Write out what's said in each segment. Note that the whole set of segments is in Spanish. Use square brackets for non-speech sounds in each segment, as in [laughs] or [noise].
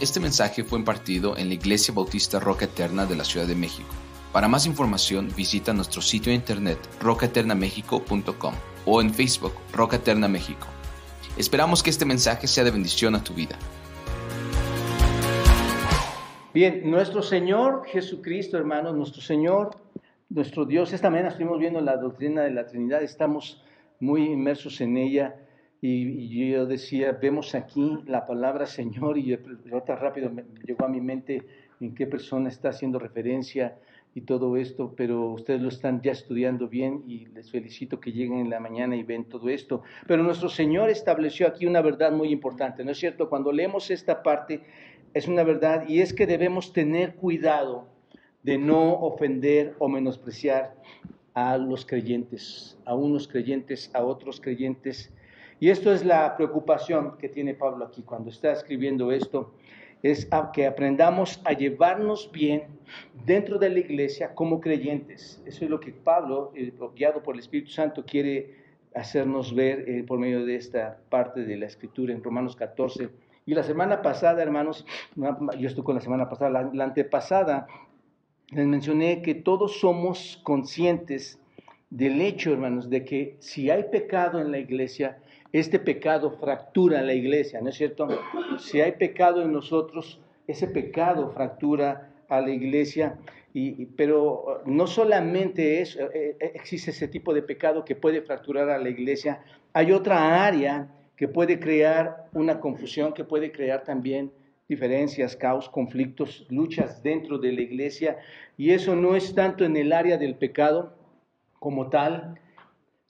Este mensaje fue impartido en la Iglesia Bautista Roca Eterna de la Ciudad de México. Para más información visita nuestro sitio de internet rocaeternamexico.com o en Facebook Roca Eterna México. Esperamos que este mensaje sea de bendición a tu vida. Bien, nuestro Señor Jesucristo, hermanos, nuestro Señor, nuestro Dios, esta mañana estuvimos viendo la doctrina de la Trinidad, estamos muy inmersos en ella. Y, yo decía, vemos aquí la palabra Señor y otra rápido me llegó a mi mente en qué persona está haciendo referencia y todo esto, pero ustedes lo están ya estudiando bien y les felicito que lleguen en la mañana y ven todo esto. Pero nuestro Señor estableció aquí una verdad muy importante, ¿no es cierto? Cuando leemos esta parte es una verdad y es que debemos tener cuidado de no ofender o menospreciar a los creyentes, a unos creyentes, a otros creyentes y esto es la preocupación que tiene Pablo aquí cuando está escribiendo esto, es que aprendamos a llevarnos bien dentro de la iglesia como creyentes. Eso es lo que Pablo, eh, guiado por el Espíritu Santo, quiere hacernos ver eh, por medio de esta parte de la escritura en Romanos 14. Y la semana pasada, hermanos, yo estoy con la semana pasada, la, la antepasada, les mencioné que todos somos conscientes del hecho, hermanos, de que si hay pecado en la iglesia, este pecado fractura la iglesia, ¿no es cierto? Si hay pecado en nosotros, ese pecado fractura a la iglesia, y, pero no solamente es, eh, eh, existe ese tipo de pecado que puede fracturar a la iglesia, hay otra área que puede crear una confusión, que puede crear también diferencias, caos, conflictos, luchas dentro de la iglesia, y eso no es tanto en el área del pecado como tal,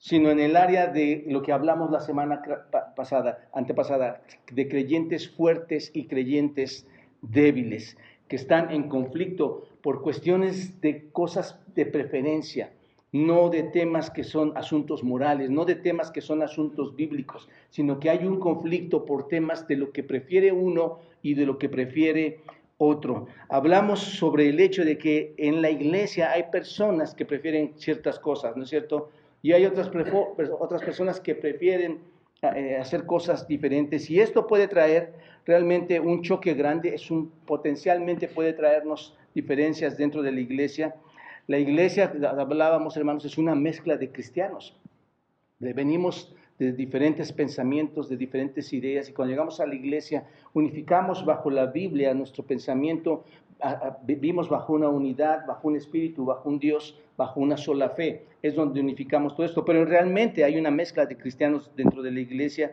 sino en el área de lo que hablamos la semana pasada, antepasada, de creyentes fuertes y creyentes débiles, que están en conflicto por cuestiones de cosas de preferencia, no de temas que son asuntos morales, no de temas que son asuntos bíblicos, sino que hay un conflicto por temas de lo que prefiere uno y de lo que prefiere otro. Hablamos sobre el hecho de que en la iglesia hay personas que prefieren ciertas cosas, ¿no es cierto? Y hay otras, otras personas que prefieren eh, hacer cosas diferentes y esto puede traer realmente un choque grande, es un, potencialmente puede traernos diferencias dentro de la iglesia. La iglesia, hablábamos hermanos, es una mezcla de cristianos. Venimos de diferentes pensamientos, de diferentes ideas, y cuando llegamos a la iglesia unificamos bajo la Biblia nuestro pensamiento, vivimos bajo una unidad, bajo un espíritu, bajo un Dios, bajo una sola fe. Es donde unificamos todo esto, pero realmente hay una mezcla de cristianos dentro de la iglesia.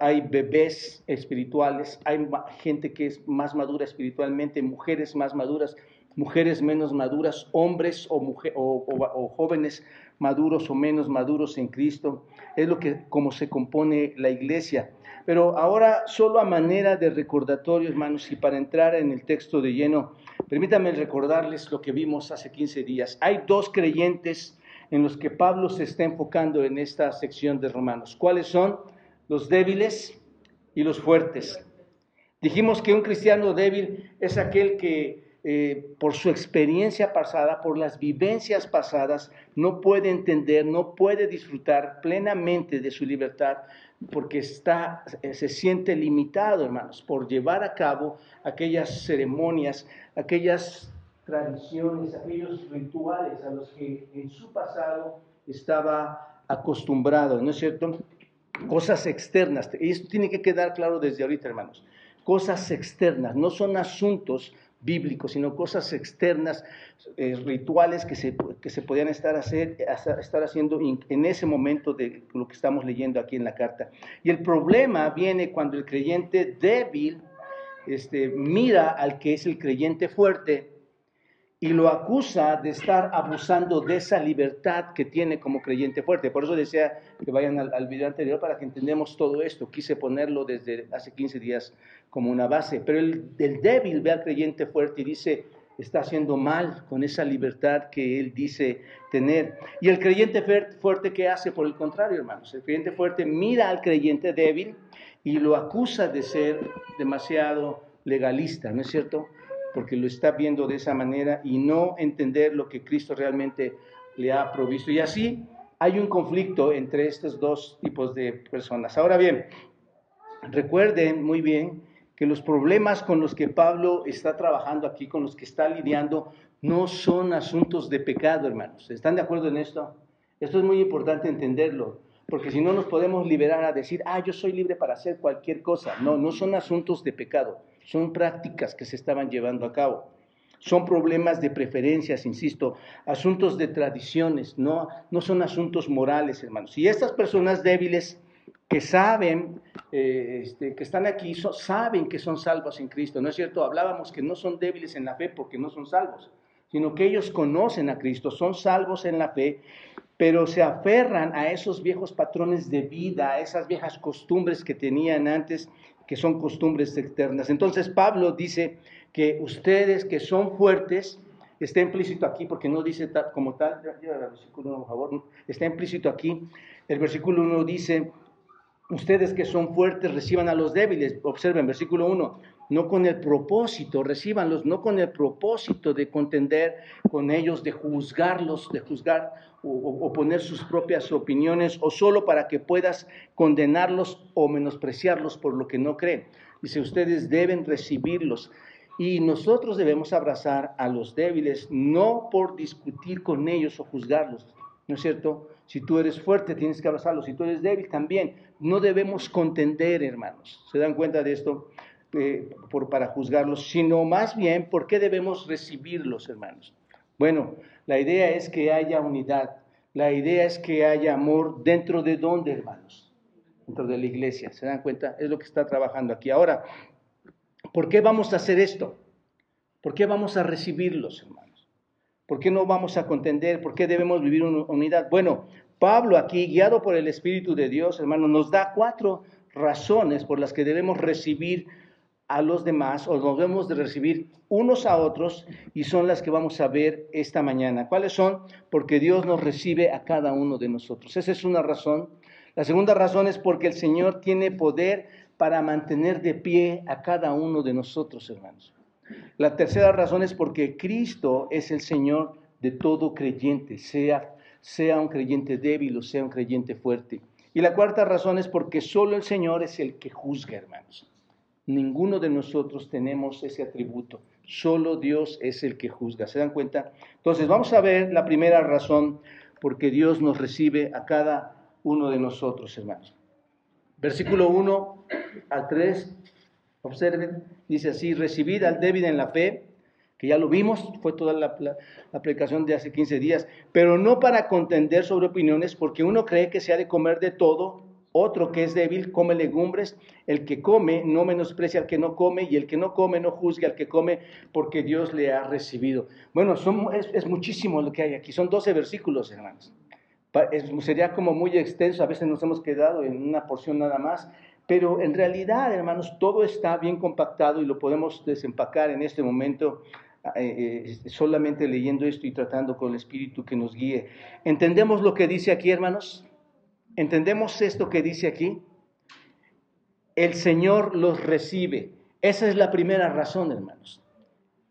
Hay bebés espirituales, hay gente que es más madura espiritualmente, mujeres más maduras, mujeres menos maduras, hombres o, o, jóvenes maduros o menos maduros en Cristo. Es lo que como se compone la iglesia. Pero ahora solo a manera de recordatorio, hermanos, y para entrar en el texto de lleno, permítanme recordarles lo que vimos hace 15 días. Hay dos creyentes en los que Pablo se está enfocando en esta sección de Romanos. ¿Cuáles son? Los débiles y los fuertes. Dijimos que un cristiano débil es aquel que eh, por su experiencia pasada, por las vivencias pasadas, no puede entender, no puede disfrutar plenamente de su libertad, porque está, se siente limitado, hermanos, por llevar a cabo aquellas ceremonias, aquellas tradiciones, aquellos rituales a los que en su pasado estaba acostumbrado, ¿no es cierto? Cosas externas, y esto tiene que quedar claro desde ahorita, hermanos. Cosas externas, no son asuntos bíblicos, sino cosas externas, eh, rituales que se, que se podían estar, hacer, estar haciendo en ese momento de lo que estamos leyendo aquí en la carta. Y el problema viene cuando el creyente débil este, mira al que es el creyente fuerte y lo acusa de estar abusando de esa libertad que tiene como creyente fuerte. Por eso decía que vayan al, video anterior para que entendamos todo esto. Quise ponerlo desde hace 15 días como una base. Pero el, el débil ve al creyente fuerte y dice, está haciendo mal con esa libertad que él dice tener. Y el creyente fuerte, ¿qué hace? Por el contrario, hermanos, el creyente fuerte mira al creyente débil y lo acusa de ser demasiado legalista, ¿no es cierto? Porque lo está viendo de esa manera y no entender lo que Cristo realmente le ha provisto. Y así hay un conflicto entre estos dos tipos de personas. Ahora bien, recuerden muy bien que los problemas con los que Pablo está trabajando aquí, con los que está lidiando, no son asuntos de pecado, hermanos. ¿Están de acuerdo en esto? Esto es muy importante entenderlo, porque si no nos podemos liberar a decir, ah, yo soy libre para hacer cualquier cosa. No, no son asuntos de pecado, son prácticas que se estaban llevando a cabo. Son problemas de preferencias, insisto, asuntos de tradiciones, no, no son asuntos morales, hermanos. Y estas personas débiles que saben, eh, este, que están aquí, saben que son salvos en Cristo, ¿no es cierto? Hablábamos que no son débiles en la fe porque no son salvos, sino que ellos conocen a Cristo, son salvos en la fe, pero se aferran a esos viejos patrones de vida, a esas viejas costumbres que tenían antes, que son costumbres externas. Entonces Pablo dice, que ustedes que son fuertes, está implícito aquí, porque no dice como tal, versículo por favor, está implícito aquí, el versículo 1 dice, ustedes que son fuertes reciban a los débiles, observen, versículo 1, no con el propósito, recibanlos, no con el propósito de contender con ellos, de juzgarlos, de juzgar o, o, poner sus propias opiniones, o solo para que puedas condenarlos o menospreciarlos por lo que no creen. Dice, ustedes deben recibirlos. Y nosotros debemos abrazar a los débiles, no por discutir con ellos o juzgarlos, ¿no es cierto? Si tú eres fuerte, tienes que abrazarlos. Si tú eres débil, también. No debemos contender, hermanos. ¿Se dan cuenta de esto? Eh, por, para juzgarlos, sino más bien, ¿por qué debemos recibirlos, hermanos? Bueno, la idea es que haya unidad. La idea es que haya amor dentro de dónde, hermanos? Dentro de la iglesia. ¿Se dan cuenta? Es lo que está trabajando aquí. Ahora, ¿Por qué vamos a hacer esto? ¿Por qué vamos a recibirlos, hermanos? ¿Por qué no vamos a contender? ¿Por qué debemos vivir en unidad? Bueno, Pablo aquí, guiado por el Espíritu de Dios, hermano, nos da cuatro razones por las que debemos recibir a los demás o nos debemos de recibir unos a otros y son las que vamos a ver esta mañana. ¿Cuáles son? Porque Dios nos recibe a cada uno de nosotros. Esa es una razón. La segunda razón es porque el Señor tiene poder para mantener de pie a cada uno de nosotros, hermanos. La tercera razón es porque Cristo es el Señor de todo creyente, sea, sea un creyente débil o sea un creyente fuerte. Y la cuarta razón es porque solo el Señor es el que juzga, hermanos. Ninguno de nosotros tenemos ese atributo. Solo Dios es el que juzga. ¿Se dan cuenta? Entonces, vamos a ver la primera razón porque Dios nos recibe a cada uno de nosotros, hermanos. Versículo 1 al 3, observen, dice así, recibid al débil en la fe, que ya lo vimos, fue toda la, la, aplicación de hace 15 días, pero no para contender sobre opiniones, porque uno cree que se ha de comer de todo, otro que es débil come legumbres, el que come no menosprecia al que no come, y el que no come no juzgue al que come, porque Dios le ha recibido. Bueno, es, es muchísimo lo que hay aquí, son 12 versículos, hermanos sería como muy extenso, a veces nos hemos quedado en una porción nada más, pero en realidad, hermanos, todo está bien compactado y lo podemos desempacar en este momento eh, eh, solamente leyendo esto y tratando con el Espíritu que nos guíe. ¿Entendemos lo que dice aquí, hermanos? ¿Entendemos esto que dice aquí? El Señor los recibe. Esa es la primera razón, hermanos.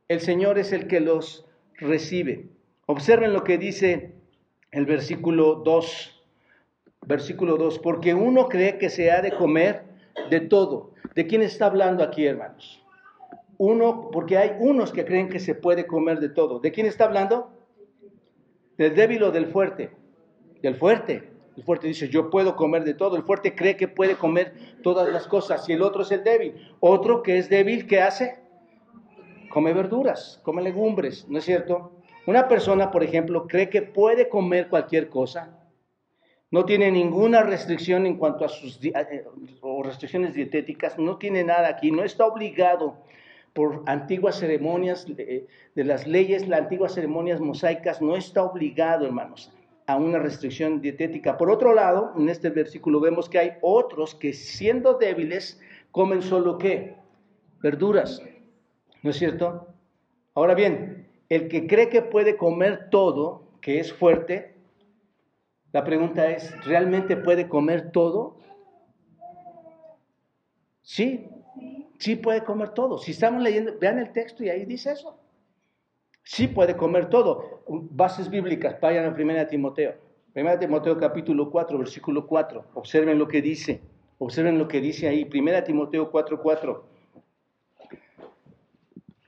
El Señor es el que los recibe. Observen lo que dice el versículo 2. Versículo 2, porque uno cree que se ha de comer de todo. ¿De quién está hablando aquí, hermanos? Uno, porque hay unos que creen que se puede comer de todo. ¿De quién está hablando? ¿Del débil o del fuerte? Del fuerte. El fuerte dice, yo puedo comer de todo. El fuerte cree que puede comer todas las cosas. Y el otro es el débil. Otro que es débil, ¿qué hace? Come verduras, come legumbres, ¿no es cierto? Una persona, por ejemplo, cree que puede comer cualquier cosa, no tiene ninguna restricción en cuanto a sus eh, restricciones dietéticas, no tiene nada aquí, no está obligado por antiguas ceremonias de, de las leyes, las antiguas ceremonias mosaicas, no está obligado, hermanos, a una restricción dietética. Por otro lado, en este versículo vemos que hay otros que siendo débiles comen solo qué? Verduras. ¿No es cierto? Ahora bien, el que cree que puede comer todo, que es fuerte, la pregunta es, ¿realmente puede comer todo? Sí, sí puede comer todo. Si estamos leyendo, vean el texto y ahí dice eso. Sí puede comer todo. Bases bíblicas, vayan a 1 Timoteo. 1 Timoteo capítulo 4, versículo 4. Observen lo que dice. Observen lo que dice ahí. 1 Timoteo 4, 4.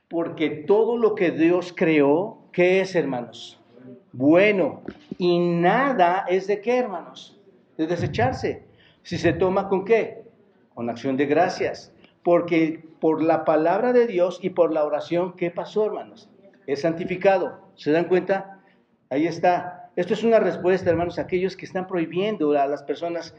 Porque todo lo que Dios creó, ¿qué es, hermanos? Bueno. Y nada es de qué, hermanos? De desecharse. Si se toma con qué? Con acción de gracias. Porque por la palabra de Dios y por la oración, ¿qué pasó, hermanos? Es santificado. ¿Se dan cuenta? Ahí está. Esto es una respuesta, hermanos, a aquellos que están prohibiendo a las personas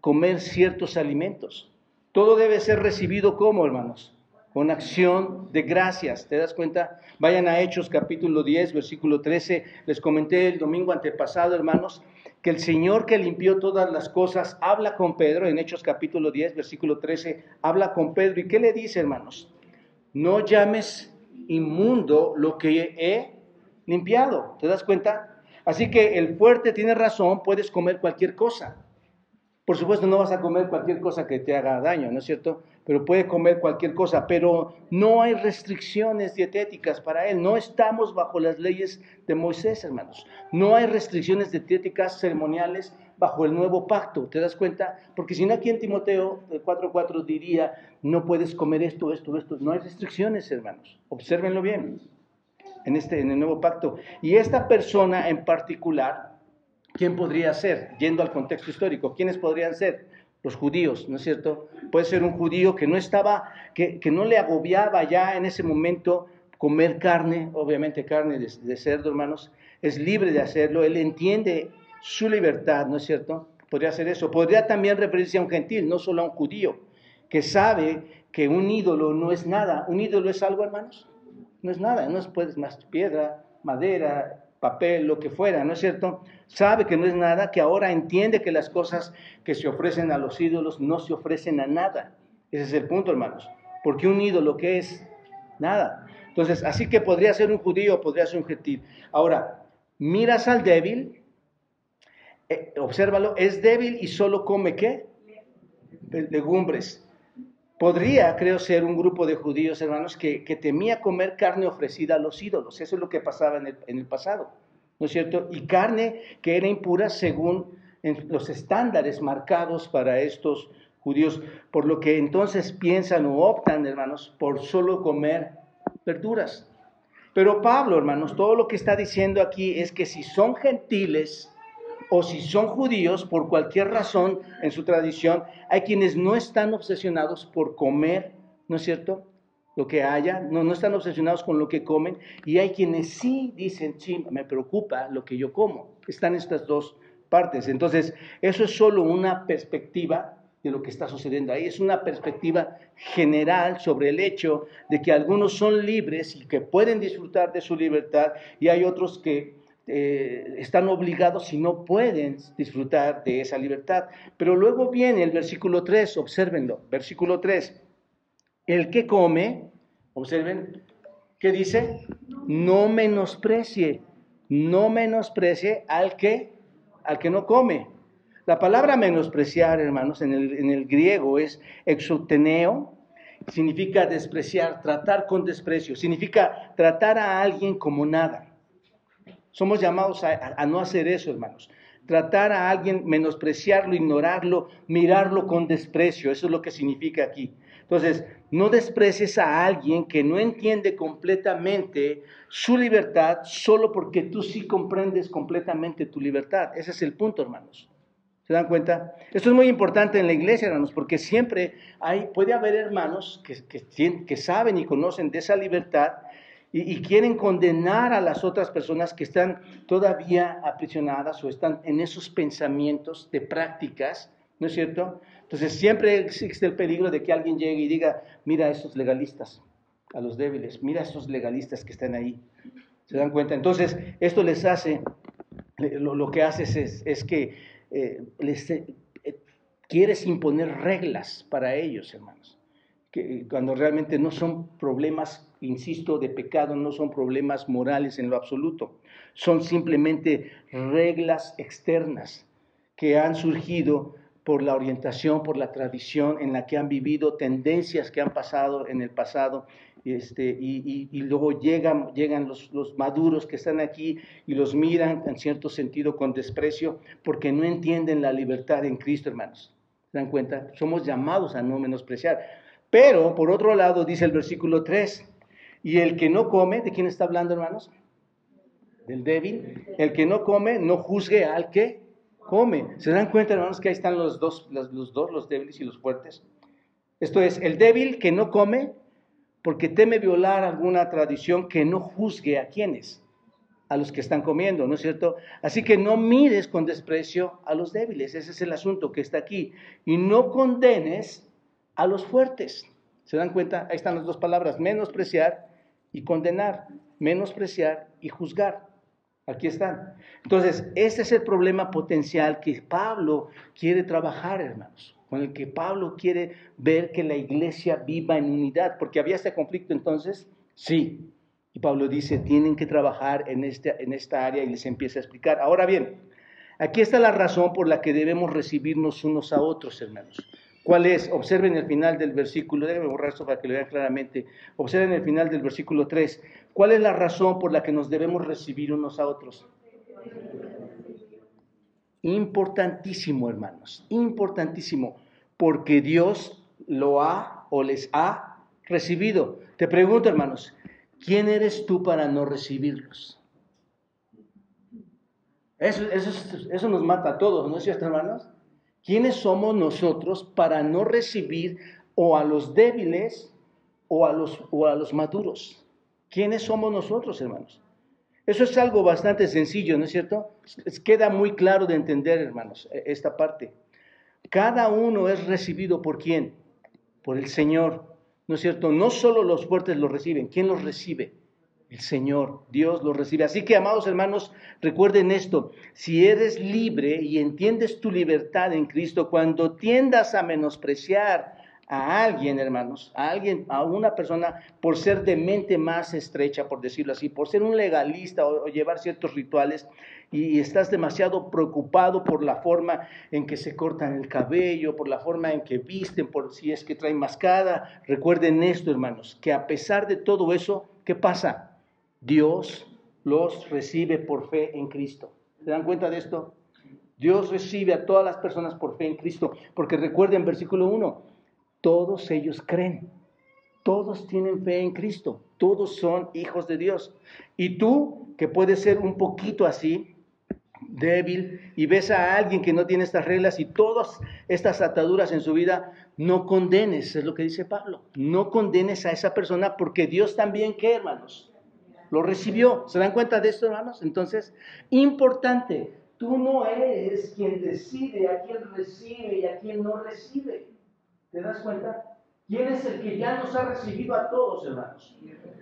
comer ciertos alimentos. Todo debe ser recibido como, hermanos, con acción de gracias. ¿Te das cuenta? Vayan a Hechos capítulo 10, versículo 13. Les comenté el domingo antepasado, hermanos, que el Señor que limpió todas las cosas habla con Pedro en Hechos capítulo 10, versículo 13, habla con Pedro. ¿Y qué le dice, hermanos? No llames inmundo lo que he limpiado. ¿Te das cuenta? Así que el fuerte tiene razón, puedes comer cualquier cosa. Por supuesto, no vas a comer cualquier cosa que te haga daño, ¿no es cierto? Pero puede comer cualquier cosa, pero no hay restricciones dietéticas para él. No estamos bajo las leyes de Moisés, hermanos. No hay restricciones dietéticas ceremoniales bajo el nuevo pacto. ¿Te das cuenta? Porque si no, aquí en Timoteo 4.4 diría, no puedes comer esto, esto, esto. No hay restricciones, hermanos. Obsérvenlo bien en, este, en el nuevo pacto. Y esta persona en particular ¿Quién podría ser? Yendo al contexto histórico, ¿quiénes podrían ser? Los judíos, ¿no es cierto? Puede ser un judío que no estaba, que, no le agobiaba ya en ese momento comer carne, obviamente carne de, de cerdo, hermanos, es libre de hacerlo, él entiende su libertad, ¿no es cierto? Podría ser eso. Podría también referirse a un gentil, no solo a un judío, que sabe que un ídolo no es nada. ¿Un ídolo es algo, hermanos? No es nada, no es pues, más piedra, madera, papel, lo que fuera, ¿no es cierto? Sabe que no es nada, que ahora entiende que las cosas que se ofrecen a los ídolos no se ofrecen a nada. Ese es el punto, hermanos. Porque un ídolo, ¿qué es? Nada. Entonces, así que podría ser un judío, podría ser un gentil. Ahora, miras al débil, eh, obsérvalo, es débil y solo come qué? Legumbres. Podría, creo, ser un grupo de judíos, hermanos, que, temía comer carne ofrecida a los ídolos. Eso es lo que pasaba en el, pasado, ¿no es cierto? Y carne que era impura según los estándares marcados para estos judíos, por lo que entonces piensan o optan, hermanos, por solo comer verduras. Pero Pablo, hermanos, todo lo que está diciendo aquí es que si son gentiles, o si son judíos, por cualquier razón en su tradición, hay quienes no están obsesionados por comer, ¿no es cierto? Lo que haya, no, no están obsesionados con lo que comen, y hay quienes sí dicen, sí, me preocupa lo que yo como. Están estas dos partes. Entonces, eso es solo una perspectiva de lo que está sucediendo ahí. Es una perspectiva general sobre el hecho de que algunos son libres y que pueden disfrutar de su libertad y hay otros que eh, están obligados y no pueden disfrutar de esa libertad. Pero luego viene el versículo 3, observenlo, versículo 3. El que come, observen, ¿qué dice? No menosprecie, no menosprecie al que, al que no come. La palabra menospreciar, hermanos, en el, en el griego es exoteneo, significa despreciar, tratar con desprecio, significa tratar a alguien como nada. Somos llamados a, no hacer eso, hermanos. Tratar a alguien, menospreciarlo, ignorarlo, mirarlo con desprecio. Eso es lo que significa aquí. Entonces, no desprecies a alguien que no entiende completamente su libertad solo porque tú sí comprendes completamente tu libertad. Ese es el punto, hermanos. ¿Se dan cuenta? Esto es muy importante en la iglesia, hermanos, porque siempre hay, puede haber hermanos que, que, que saben y conocen de esa libertad y, quieren condenar a las otras personas que están todavía aprisionadas o están en esos pensamientos de prácticas, ¿no es cierto? Entonces siempre existe el peligro de que alguien llegue y diga, mira a esos legalistas, a los débiles, mira a esos legalistas que están ahí. ¿Se dan cuenta? Entonces esto les hace, lo, que haces es, que eh, les, eh, quieres imponer reglas para ellos, hermanos, que, cuando realmente no son problemas insisto, de pecado no son problemas morales en lo absoluto, son simplemente reglas externas que han surgido por la orientación, por la tradición en la que han vivido, tendencias que han pasado en el pasado, este, y, luego llegan, llegan los, los, maduros que están aquí y los miran en cierto sentido con desprecio porque no entienden la libertad en Cristo, hermanos. ¿Se dan cuenta? Somos llamados a no menospreciar. Pero, por otro lado, dice el versículo 3, Y el que no come, ¿de quién está hablando, hermanos? Del débil. El que no come, no juzgue al que come. ¿Se dan cuenta, hermanos, que ahí están los dos, los, dos, los débiles y los fuertes? Esto es, el débil que no come porque teme violar alguna tradición que no juzgue a quienes, a los que están comiendo, ¿no es cierto? Así que no mires con desprecio a los débiles, ese es el asunto que está aquí, y no condenes a los fuertes. ¿Se dan cuenta? Ahí están las dos palabras, menospreciar y condenar, menospreciar y juzgar. Aquí están. Entonces, este es el problema potencial que Pablo quiere trabajar, hermanos, con el que Pablo quiere ver que la iglesia viva en unidad, porque había este conflicto entonces, sí. Y Pablo dice, tienen que trabajar en, este, en esta área y les empieza a explicar. Ahora bien, aquí está la razón por la que debemos recibirnos unos a otros, hermanos. ¿Cuál es? Observen el final del versículo, déjenme borrar esto para que lo vean claramente. Observen el final del versículo 3. ¿Cuál es la razón por la que nos debemos recibir unos a otros? Importantísimo, hermanos, importantísimo, porque Dios lo ha o les ha recibido. Te pregunto, hermanos, ¿quién eres tú para no recibirlos? Eso, eso, eso nos mata a todos, ¿no es cierto, hermanos? ¿Quiénes somos nosotros para no recibir o a los débiles o a los, o a los maduros? ¿Quiénes somos nosotros, hermanos? Eso es algo bastante sencillo, ¿no es cierto? Queda muy claro de entender, hermanos, e, esta parte. Cada uno es recibido por quién? Por el Señor, ¿no es cierto? No solo los fuertes lo reciben, ¿quién los recibe? El Señor, Dios los recibe. Así que, amados hermanos, recuerden esto, si eres libre y entiendes tu libertad en Cristo, cuando tiendas a menospreciar a alguien, hermanos, a alguien, a una persona, por ser de mente más estrecha, por decirlo así, por ser un legalista o, llevar ciertos rituales, y, estás demasiado preocupado por la forma en que se cortan el cabello, por la forma en que visten, por si es que traen mascada, recuerden esto, hermanos, que a pesar de todo eso, ¿qué pasa? Dios los recibe por fe en Cristo. ¿Se dan cuenta de esto? Dios recibe a todas las personas por fe en Cristo, porque recuerden versículo 1, todos ellos creen, todos tienen fe en Cristo, todos son hijos de Dios. Y tú, que puedes ser un poquito así, débil, y ves a alguien que no tiene estas reglas y todas estas ataduras en su vida, no condenes, es lo que dice Pablo, no condenes a esa persona porque Dios también, ¿qué hermanos? Lo recibió. ¿Se dan cuenta de esto, hermanos? Entonces, importante, tú no eres quien decide a quién recibe y a quién no recibe. ¿Te das cuenta? ¿Quién es el que ya nos ha recibido a todos, hermanos?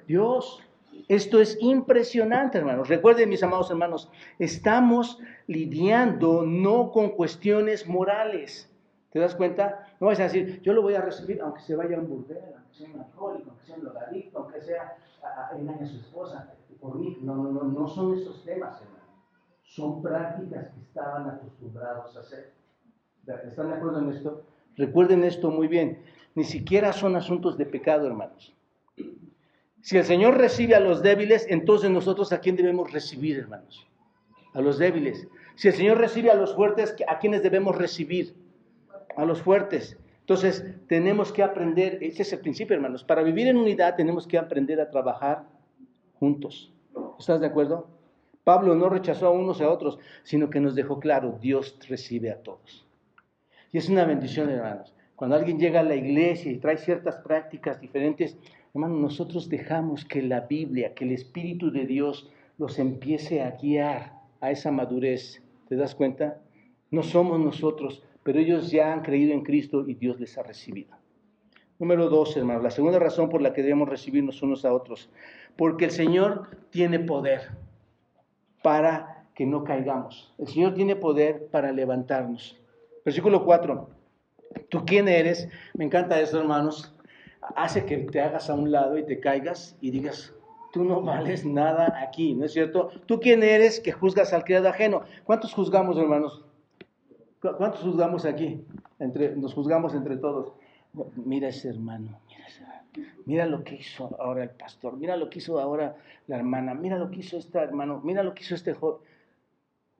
Dios. Esto es impresionante, hermanos. Recuerden, mis amados hermanos, estamos lidiando no con cuestiones morales. ¿Te das cuenta? No vas a decir, yo lo voy a recibir aunque se vaya a un burdel, aunque sea un alcohólico, aunque sea un drogadicto, aunque sea engaña a su esposa por mí. No, no, no, no son esos temas, hermano. Son prácticas que estaban acostumbrados a hacer. ¿Están de acuerdo en esto? Recuerden esto muy bien. Ni siquiera son asuntos de pecado, hermanos. Si el Señor recibe a los débiles, entonces nosotros a quién debemos recibir, hermanos? A los débiles. Si el Señor recibe a los fuertes, ¿a quiénes debemos recibir? A los fuertes. Entonces, tenemos que aprender, ese es el principio, hermanos, para vivir en unidad tenemos que aprender a trabajar juntos. ¿Estás de acuerdo? Pablo no rechazó a unos a otros, sino que nos dejó claro, Dios recibe a todos. Y es una bendición, hermanos. Cuando alguien llega a la iglesia y trae ciertas prácticas diferentes, hermanos, nosotros dejamos que la Biblia, que el Espíritu de Dios los empiece a guiar a esa madurez. ¿Te das cuenta? No somos nosotros, pero ellos ya han creído en Cristo y Dios les ha recibido. Número dos, hermanos, la segunda razón por la que debemos recibirnos unos a otros, porque el Señor tiene poder para que no caigamos. El Señor tiene poder para levantarnos. Versículo 4. ¿Tú quién eres? Me encanta eso, hermanos. Hace que te hagas a un lado y te caigas y digas, tú no vales nada aquí, ¿no es cierto? ¿Tú quién eres que juzgas al criado ajeno? ¿Cuántos juzgamos, hermanos? ¿Cuántos juzgamos aquí? Entre, nos juzgamos entre todos. Mira ese hermano, mira, lo que hizo ahora el pastor, mira lo que hizo ahora la hermana, mira lo que hizo este hermano, mira lo que hizo este joven.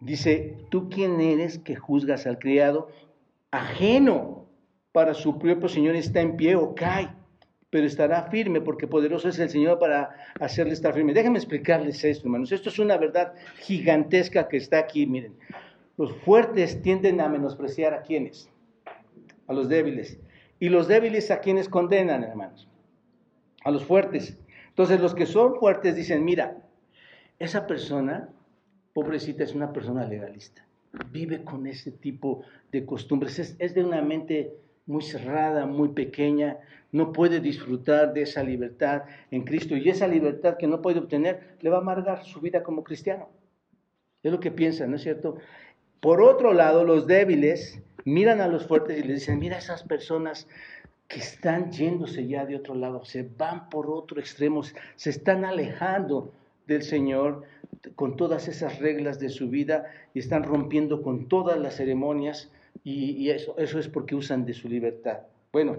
Dice, ¿tú quién eres que juzgas al criado ajeno para su propio Señor está en pie o cae? pero estará firme porque poderoso es el Señor para hacerle estar firme. Déjenme explicarles esto, hermanos. Esto es una verdad gigantesca que está aquí, miren. Los fuertes tienden a menospreciar a quienes, a los débiles. Y los débiles a quienes condenan, hermanos, a los fuertes. Entonces los que son fuertes dicen, mira, esa persona, pobrecita, es una persona legalista. Vive con ese tipo de costumbres. Es, de una mente muy cerrada, muy pequeña, no puede disfrutar de esa libertad en Cristo y esa libertad que no puede obtener le va a amargar su vida como cristiano. Es lo que piensan, ¿no es cierto? Por otro lado, los débiles miran a los fuertes y les dicen, mira esas personas que están yéndose ya de otro lado, se van por otro extremo, se están alejando del Señor con todas esas reglas de su vida y están rompiendo con todas las ceremonias y, eso, eso es porque usan de su libertad. Bueno,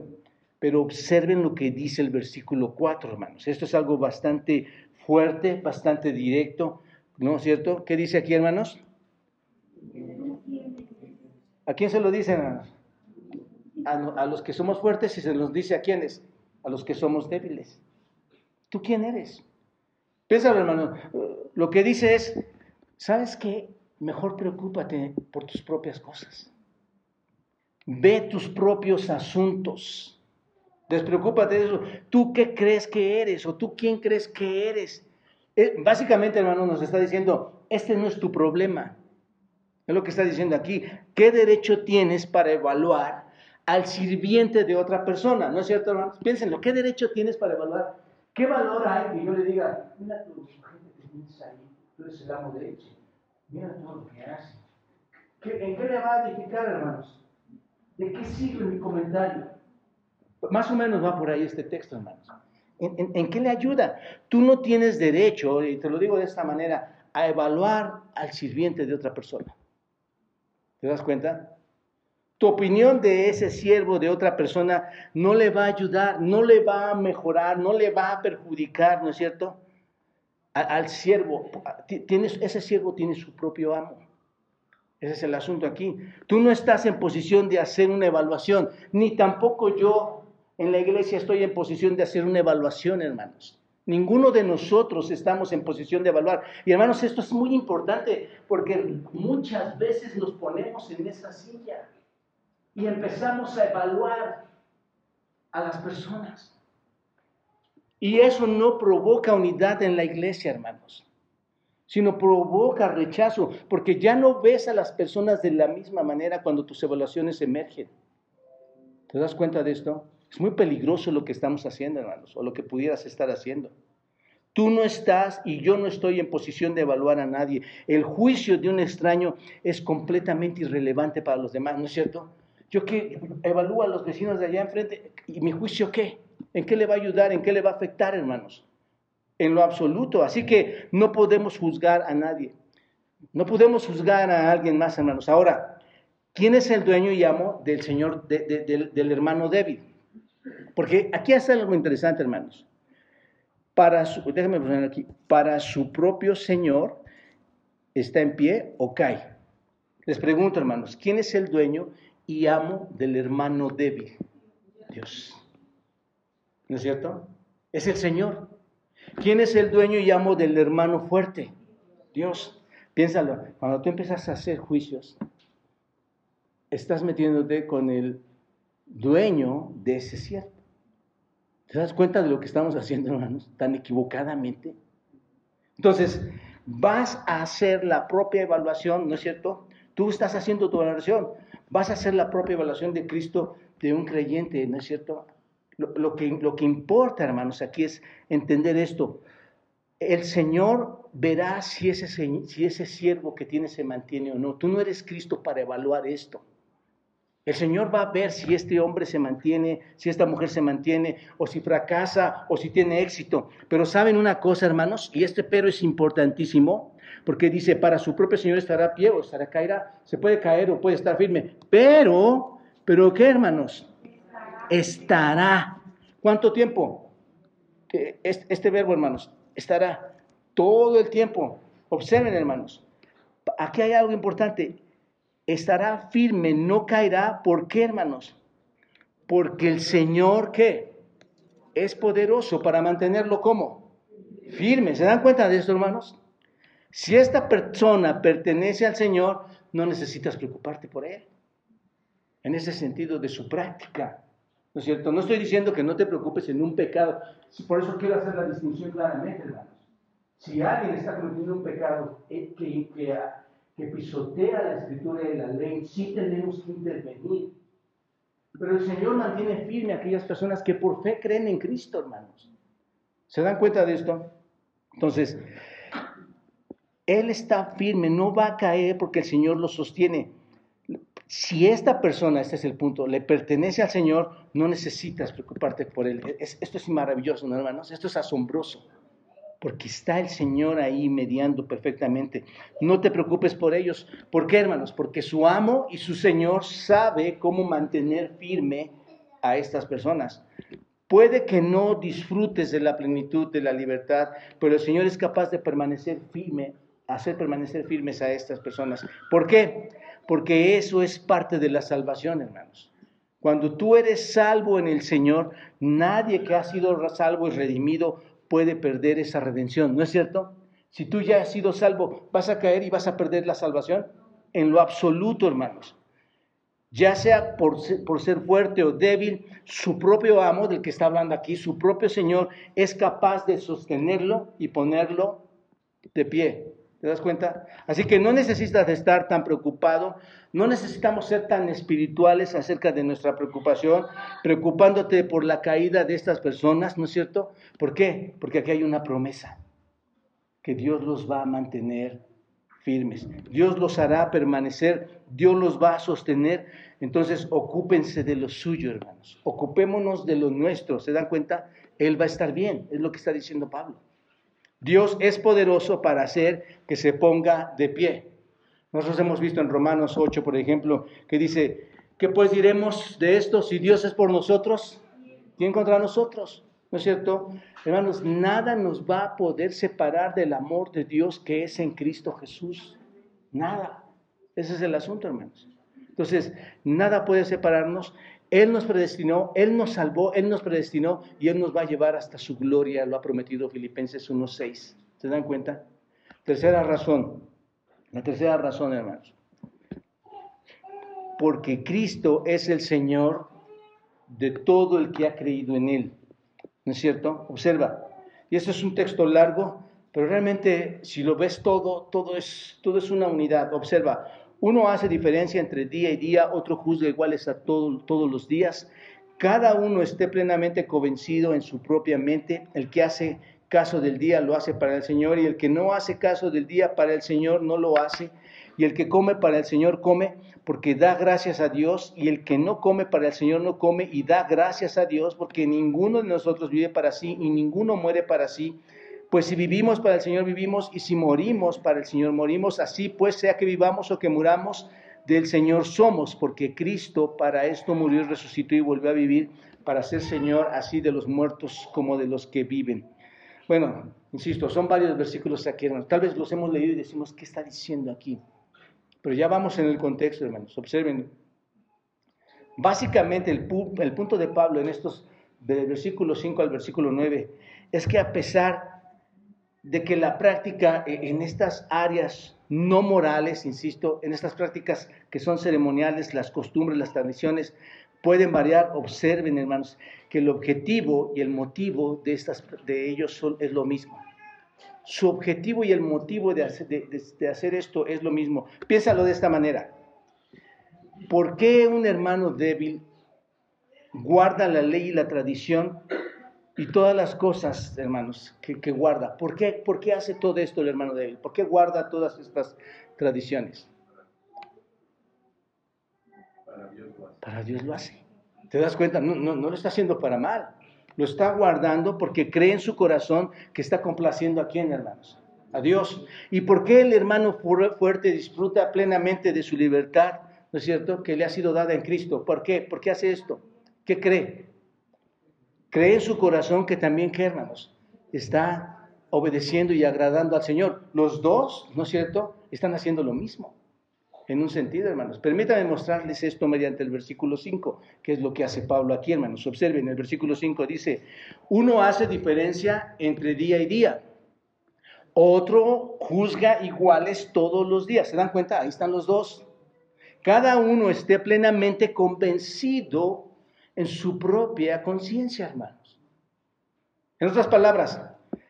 pero observen lo que dice el versículo 4, hermanos. Esto es algo bastante fuerte, bastante directo, ¿no es cierto? ¿Qué dice aquí, hermanos? ¿A quién se lo dice, hermanos? A, los que somos fuertes y se nos dice a quiénes? A los que somos débiles. ¿Tú quién eres? Piénsalo, hermano. Lo que dice es, ¿sabes qué? Mejor preocúpate por tus propias cosas. Ve tus propios asuntos. Despreocúpate de eso. ¿Tú qué crees que eres? ¿O tú quién crees que eres? Eh, básicamente, hermano, nos está diciendo, este no es tu problema. Es lo que está diciendo aquí. ¿Qué derecho tienes para evaluar al sirviente de otra persona? ¿No es cierto, hermanos? Piénsenlo. ¿Qué derecho tienes para evaluar? ¿Qué valor hay que yo le diga, mira tu gente que tienes ahí, tú eres el amo de mira todo lo que hace? ¿En qué le va a edificar, hermanos? ¿De qué sirve mi comentario? Más o menos va por ahí este texto, hermanos. ¿En, qué le ayuda? Tú no tienes derecho, y te lo digo de esta manera, a evaluar al sirviente de otra persona. ¿Te das cuenta? Tu opinión de ese siervo de otra persona no le va a ayudar, no le va a mejorar, no le va a perjudicar, ¿no es cierto? Al, siervo, tienes, ese siervo tiene su propio amo. Ese es el asunto aquí. Tú no estás en posición de hacer una evaluación, ni tampoco yo en la iglesia estoy en posición de hacer una evaluación, hermanos. Ninguno de nosotros estamos en posición de evaluar. Y hermanos, esto es muy importante porque muchas veces nos ponemos en esa silla y empezamos a evaluar a las personas. Y eso no provoca unidad en la iglesia, hermanos, sino provoca rechazo, porque ya no ves a las personas de la misma manera cuando tus evaluaciones emergen. ¿Te das cuenta de esto? Es muy peligroso lo que estamos haciendo, hermanos, o lo que pudieras estar haciendo. Tú no estás y yo no estoy en posición de evaluar a nadie. El juicio de un extraño es completamente irrelevante para los demás, ¿no es cierto? Yo que evalúo a los vecinos de allá enfrente, ¿y mi juicio qué? ¿En qué le va a ayudar? ¿En qué le va a afectar, hermanos? En lo absoluto. Así que no podemos juzgar a nadie. No podemos juzgar a alguien más, hermanos. Ahora, ¿quién es el dueño y amo del Señor, del hermano débil? Porque aquí hace algo interesante, hermanos. Para su, déjame poner aquí, para su propio Señor está en pie o cae. Les pregunto, hermanos, ¿quién es el dueño y amo del hermano débil? Dios. ¿No es cierto? Es el Señor. ¿Quién es el dueño y amo del hermano fuerte? Dios. Piénsalo, cuando tú empiezas a hacer juicios, estás metiéndote con el dueño de ese siervo. ¿Te das cuenta de lo que estamos haciendo, hermanos? Tan equivocadamente. Entonces, vas a hacer la propia evaluación, ¿no es cierto? Tú estás haciendo tu evaluación. Vas a hacer la propia evaluación de Cristo de un creyente, ¿no es cierto? Lo, que, lo que importa, hermanos, aquí es entender esto. El Señor verá si ese, si ese siervo que tiene se mantiene o no. Tú no eres Cristo para evaluar esto. El Señor va a ver si este hombre se mantiene, si esta mujer se mantiene, o si fracasa, o si tiene éxito. Pero saben una cosa, hermanos, y este pero es importantísimo, porque dice, para su propio Señor estará a pie o estará caerá, se puede caer o puede estar firme. Pero, pero ¿qué, hermanos? Estará. ¿Cuánto tiempo? Este verbo, hermanos, estará todo el tiempo. Observen, hermanos. Aquí hay algo importante estará firme, no caerá. ¿Por qué, hermanos? Porque el Señor, ¿qué? es poderoso para mantenerlo como firme. ¿Se dan cuenta de esto, hermanos? Si esta persona pertenece al Señor, no necesitas preocuparte por él. En ese sentido de su práctica. ¿No es cierto? No estoy diciendo que no te preocupes en un pecado. Por eso quiero hacer la distinción claramente, hermanos. Si alguien está cometiendo un pecado eh, que, que, que pisotea la escritura de la ley, sí tenemos que intervenir. Pero el Señor mantiene firme a aquellas personas que por fe creen en Cristo, hermanos. ¿Se dan cuenta de esto? Entonces, Él está firme, no va a caer porque el Señor lo sostiene. Si esta persona, este es el punto, le pertenece al Señor, no necesitas preocuparte por Él. esto es maravilloso, ¿no, hermanos? Esto es asombroso porque está el Señor ahí mediando perfectamente. No te preocupes por ellos. ¿Por qué, hermanos? Porque su amo y su Señor sabe cómo mantener firme a estas personas. Puede que no disfrutes de la plenitud de la libertad, pero el Señor es capaz de permanecer firme, hacer permanecer firmes a estas personas. ¿Por qué? Porque eso es parte de la salvación, hermanos. Cuando tú eres salvo en el Señor, nadie que ha sido salvo y redimido puede perder esa redención, ¿no es cierto? Si tú ya has sido salvo, ¿vas a caer y vas a perder la salvación? En lo absoluto, hermanos. Ya sea por ser, por ser fuerte o débil, su propio amo, del que está hablando aquí, su propio Señor, es capaz de sostenerlo y ponerlo de pie. ¿Te das cuenta? Así que no necesitas estar tan preocupado, no necesitamos ser tan espirituales acerca de nuestra preocupación, preocupándote por la caída de estas personas, ¿no es cierto? ¿Por qué? Porque aquí hay una promesa, que Dios los va a mantener firmes, Dios los hará permanecer, Dios los va a sostener. Entonces, ocúpense de lo suyo, hermanos, ocupémonos de lo nuestro, ¿se dan cuenta? Él va a estar bien, es lo que está diciendo Pablo. Dios es poderoso para hacer que se ponga de pie. Nosotros hemos visto en Romanos 8, por ejemplo, que dice, ¿qué pues diremos de esto? Si Dios es por nosotros, ¿quién contra nosotros? ¿No es cierto? Hermanos, nada nos va a poder separar del amor de Dios que es en Cristo Jesús. Nada. Ese es el asunto, hermanos. Entonces, nada puede separarnos. Él nos predestinó, Él nos salvó, Él nos predestinó y Él nos va a llevar hasta su gloria, lo ha prometido Filipenses 1.6. ¿Se dan cuenta? Tercera razón, la tercera razón, hermanos. Porque Cristo es el Señor de todo el que ha creído en Él. ¿No es cierto? Observa. Y eso es un texto largo, pero realmente si lo ves todo, todo es, todo es una unidad. Observa, uno hace diferencia entre día y día, otro juzga iguales a todos los días. Cada uno esté plenamente convencido en su propia mente. El que hace caso del día lo hace para el Señor y el que no hace caso del día para el Señor no lo hace. Y el que come para el Señor come porque da gracias a Dios y el que no come para el Señor no come y da gracias a Dios porque ninguno de nosotros vive para sí y ninguno muere para sí. Pues si vivimos para el Señor vivimos y si morimos para el Señor morimos. Así pues, sea que vivamos o que muramos, del Señor somos, porque Cristo para esto murió resucitó y volvió a vivir para ser Señor así de los muertos como de los que viven. Bueno, insisto, son varios versículos aquí, hermanos. Tal vez los hemos leído y decimos, ¿qué está diciendo aquí? Pero ya vamos en el contexto, hermanos. Observen. Básicamente el, el punto de Pablo en estos, del versículo 5 al versículo 9, es que a pesar de que la práctica e, en estas áreas no morales, insisto, en estas prácticas que son ceremoniales, las costumbres, las tradiciones, pueden variar. Observen, hermanos, que el objetivo y el motivo de, estas, de ellos son, es lo mismo. Su objetivo y el motivo de hacer, de hacer esto es lo mismo. Piénsalo de esta manera. ¿Por qué un hermano débil guarda la ley y la tradición y todas las cosas, hermanos, que, guarda. ¿Por qué, ¿Por qué hace todo esto el hermano de él? ¿Por qué guarda todas estas tradiciones? Para Dios lo hace. ¿Te das cuenta? No, no, no lo está haciendo para mal. Lo está guardando porque cree en su corazón que está complaciendo a quién, hermanos? A Dios. ¿Y por qué el hermano fuerte disfruta plenamente de su libertad? ¿No es cierto? Que le ha sido dada en Cristo. ¿Por qué? ¿Por qué hace esto? ¿Qué cree? Cree en su corazón que también, hermanos, está obedeciendo y agradando al Señor. Los dos, ¿no es cierto?, están haciendo lo mismo. en un sentido, hermanos. Permítanme mostrarles esto mediante el versículo 5, que es lo que hace Pablo aquí, hermanos. Observen, el versículo 5 dice, uno hace diferencia entre día y día, otro juzga iguales todos los días. ¿Se dan cuenta? Ahí están los dos. Cada uno esté plenamente convencido en su propia conciencia, hermanos. En otras palabras,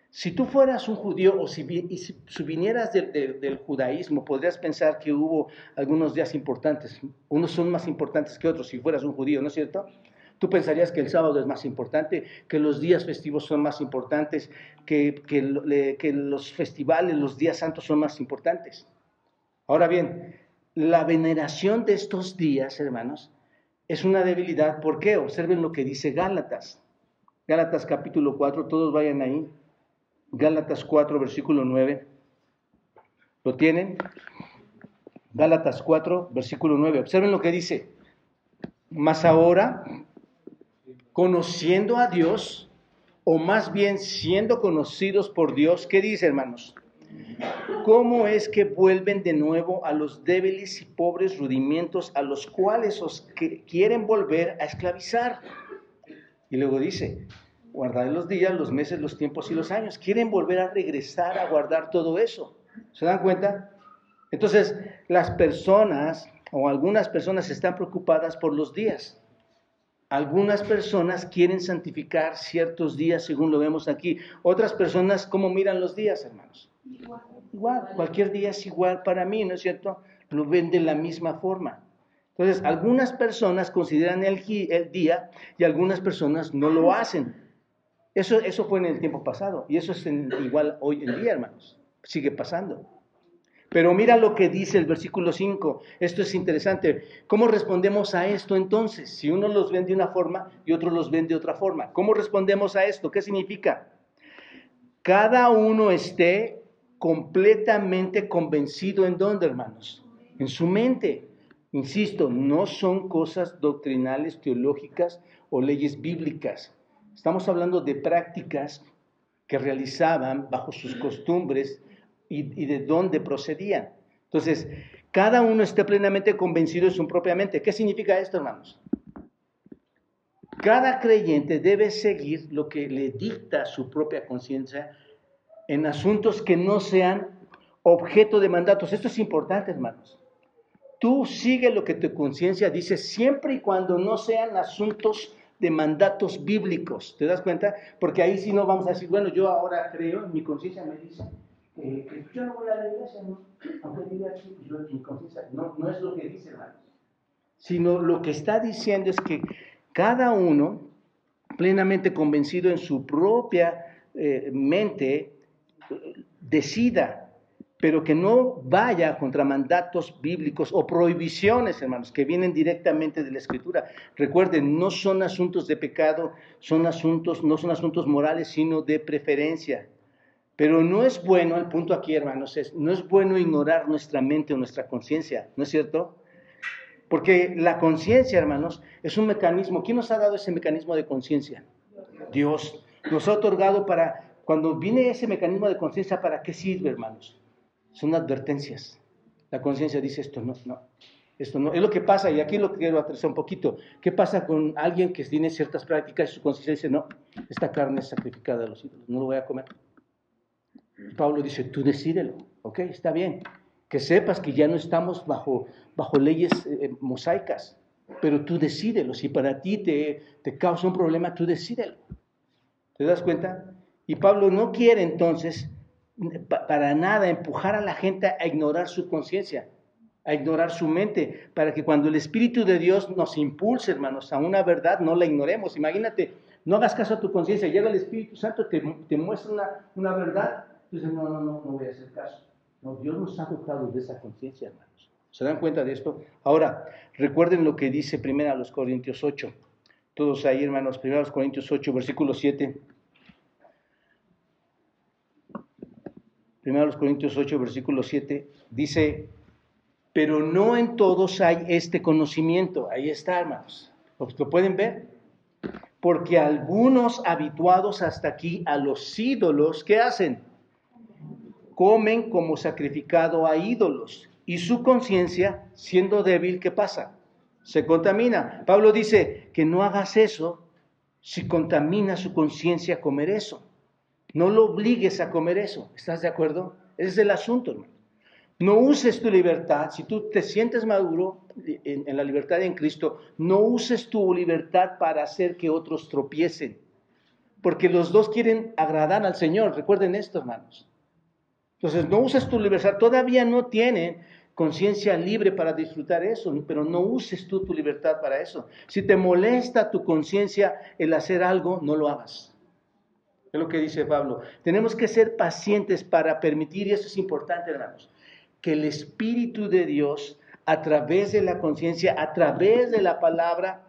si tú fueras un judío o si, vinieras del judaísmo, podrías pensar que hubo algunos días importantes. Unos son más importantes que otros si fueras un judío, ¿no es cierto? Tú pensarías que el sábado es más importante, que los días festivos son más importantes, que los festivales, los días santos son más importantes. Ahora bien, la veneración de estos días, hermanos, es una debilidad. ¿Por qué? Observen lo que dice Gálatas. Gálatas capítulo 4, todos vayan ahí. Gálatas 4, versículo 9. ¿Lo tienen? Gálatas 4, versículo 9. Observen lo que dice. Mas ahora, conociendo a Dios, o más bien siendo conocidos por Dios, ¿qué dice, hermanos? ¿Cómo es que vuelven de nuevo a los débiles y pobres rudimientos a los cuales os quieren volver a esclavizar? Y luego dice, guardar los días, los meses, los tiempos y los años. Quieren volver a regresar a guardar todo eso. ¿Se dan cuenta? Entonces, las personas o algunas personas están preocupadas por los días. Algunas personas quieren santificar ciertos días, según lo vemos aquí. Otras personas, ¿cómo miran los días, hermanos? Igual. Cualquier día es igual para mí, ¿no es cierto? Lo ven de la misma forma. Entonces, algunas personas consideran el, el día y algunas personas no lo hacen. Eso, eso fue en el tiempo pasado y eso es igual hoy en día, hermanos. Sigue pasando. Pero mira lo que dice el versículo 5. Esto es interesante. ¿Cómo respondemos a esto entonces? Si uno los ven de una forma y otro los ven de otra forma. ¿Cómo respondemos a esto? ¿Qué significa? Cada uno esté completamente convencido en dónde, hermanos? En su mente. Insisto, no son cosas doctrinales, teológicas o leyes bíblicas. Estamos hablando de prácticas que realizaban bajo sus costumbres y, de dónde procedían. Entonces, cada uno esté plenamente convencido de su propia mente. ¿Qué significa esto, hermanos? Cada creyente debe seguir lo que le dicta su propia conciencia en asuntos que no sean objeto de mandatos. Esto es importante, hermanos. Tú sigue lo que tu conciencia dice siempre y cuando no sean asuntos de mandatos bíblicos. ¿Te das cuenta? Porque ahí sí no vamos a decir, bueno, yo ahora creo, mi conciencia me dice que yo no voy a la iglesia, ¿no? aunque diga aquí, yo mi conciencia, no, no es lo que dice, hermanos. Sino lo que está diciendo es que cada uno, plenamente convencido en su propia eh, mente, decida pero que no vaya contra mandatos bíblicos o prohibiciones, hermanos, que vienen directamente de la Escritura. Recuerden, no son asuntos de pecado, son asuntos, no son asuntos morales, sino de preferencia. Pero no es bueno, el punto aquí, hermanos, es, no es bueno ignorar nuestra mente o nuestra conciencia, ¿no es cierto? Porque la conciencia, hermanos, es un mecanismo. ¿Quién nos ha dado ese mecanismo de conciencia? Dios. Nos ha otorgado para, cuando viene ese mecanismo de conciencia, ¿para qué sirve, hermanos? son advertencias. La conciencia dice esto no, no, esto no. Es lo que pasa, y aquí lo quiero aterrizar un poquito. ¿Qué pasa con alguien que tiene ciertas prácticas y su conciencia dice, no, esta carne es sacrificada a los ídolos, no lo voy a comer? Pablo dice, tú decídelo, ok, está bien. Que sepas que ya no estamos bajo, bajo leyes eh, mosaicas, pero tú decídelo. Si para ti te, te causa un problema, tú decídelo. ¿Te das cuenta? Y Pablo no quiere entonces para nada empujar a la gente a ignorar su conciencia, a ignorar su mente, para que cuando el Espíritu de Dios nos impulse, hermanos, a una verdad, no la ignoremos. Imagínate, no hagas caso a tu conciencia, llega el Espíritu Santo, te, muestra una, una verdad, dices, no, no, no, no voy a hacer caso. No, Dios nos ha dotado de esa conciencia, hermanos. ¿Se dan cuenta de esto? Ahora, recuerden lo que dice primero a los Corintios 8. Todos ahí, hermanos, primero a los Corintios 8, versículo 7. Primero los Corintios 8, versículo 7, dice, pero no en todos hay este conocimiento. Ahí está, hermanos. ¿Lo pueden ver? Porque algunos habituados hasta aquí a los ídolos, ¿qué hacen? Comen como sacrificado a ídolos y su conciencia, siendo débil, ¿qué pasa? Se contamina. Pablo dice que no hagas eso si contamina su conciencia comer eso. No lo obligues a comer eso. ¿Estás de acuerdo? Ese es el asunto, hermano. No uses tu libertad. Si tú te sientes maduro en, en, la libertad en Cristo, no uses tu libertad para hacer que otros tropiecen. Porque los dos quieren agradar al Señor. Recuerden esto, hermanos. Entonces, no uses tu libertad. Todavía no tienen conciencia libre para disfrutar eso, pero no uses tú tu libertad para eso. Si te molesta tu conciencia el hacer algo, no lo hagas. Es lo que dice Pablo. Tenemos que ser pacientes para permitir, y eso es importante, hermanos, que el Espíritu de Dios, a través de la conciencia, a través de la palabra,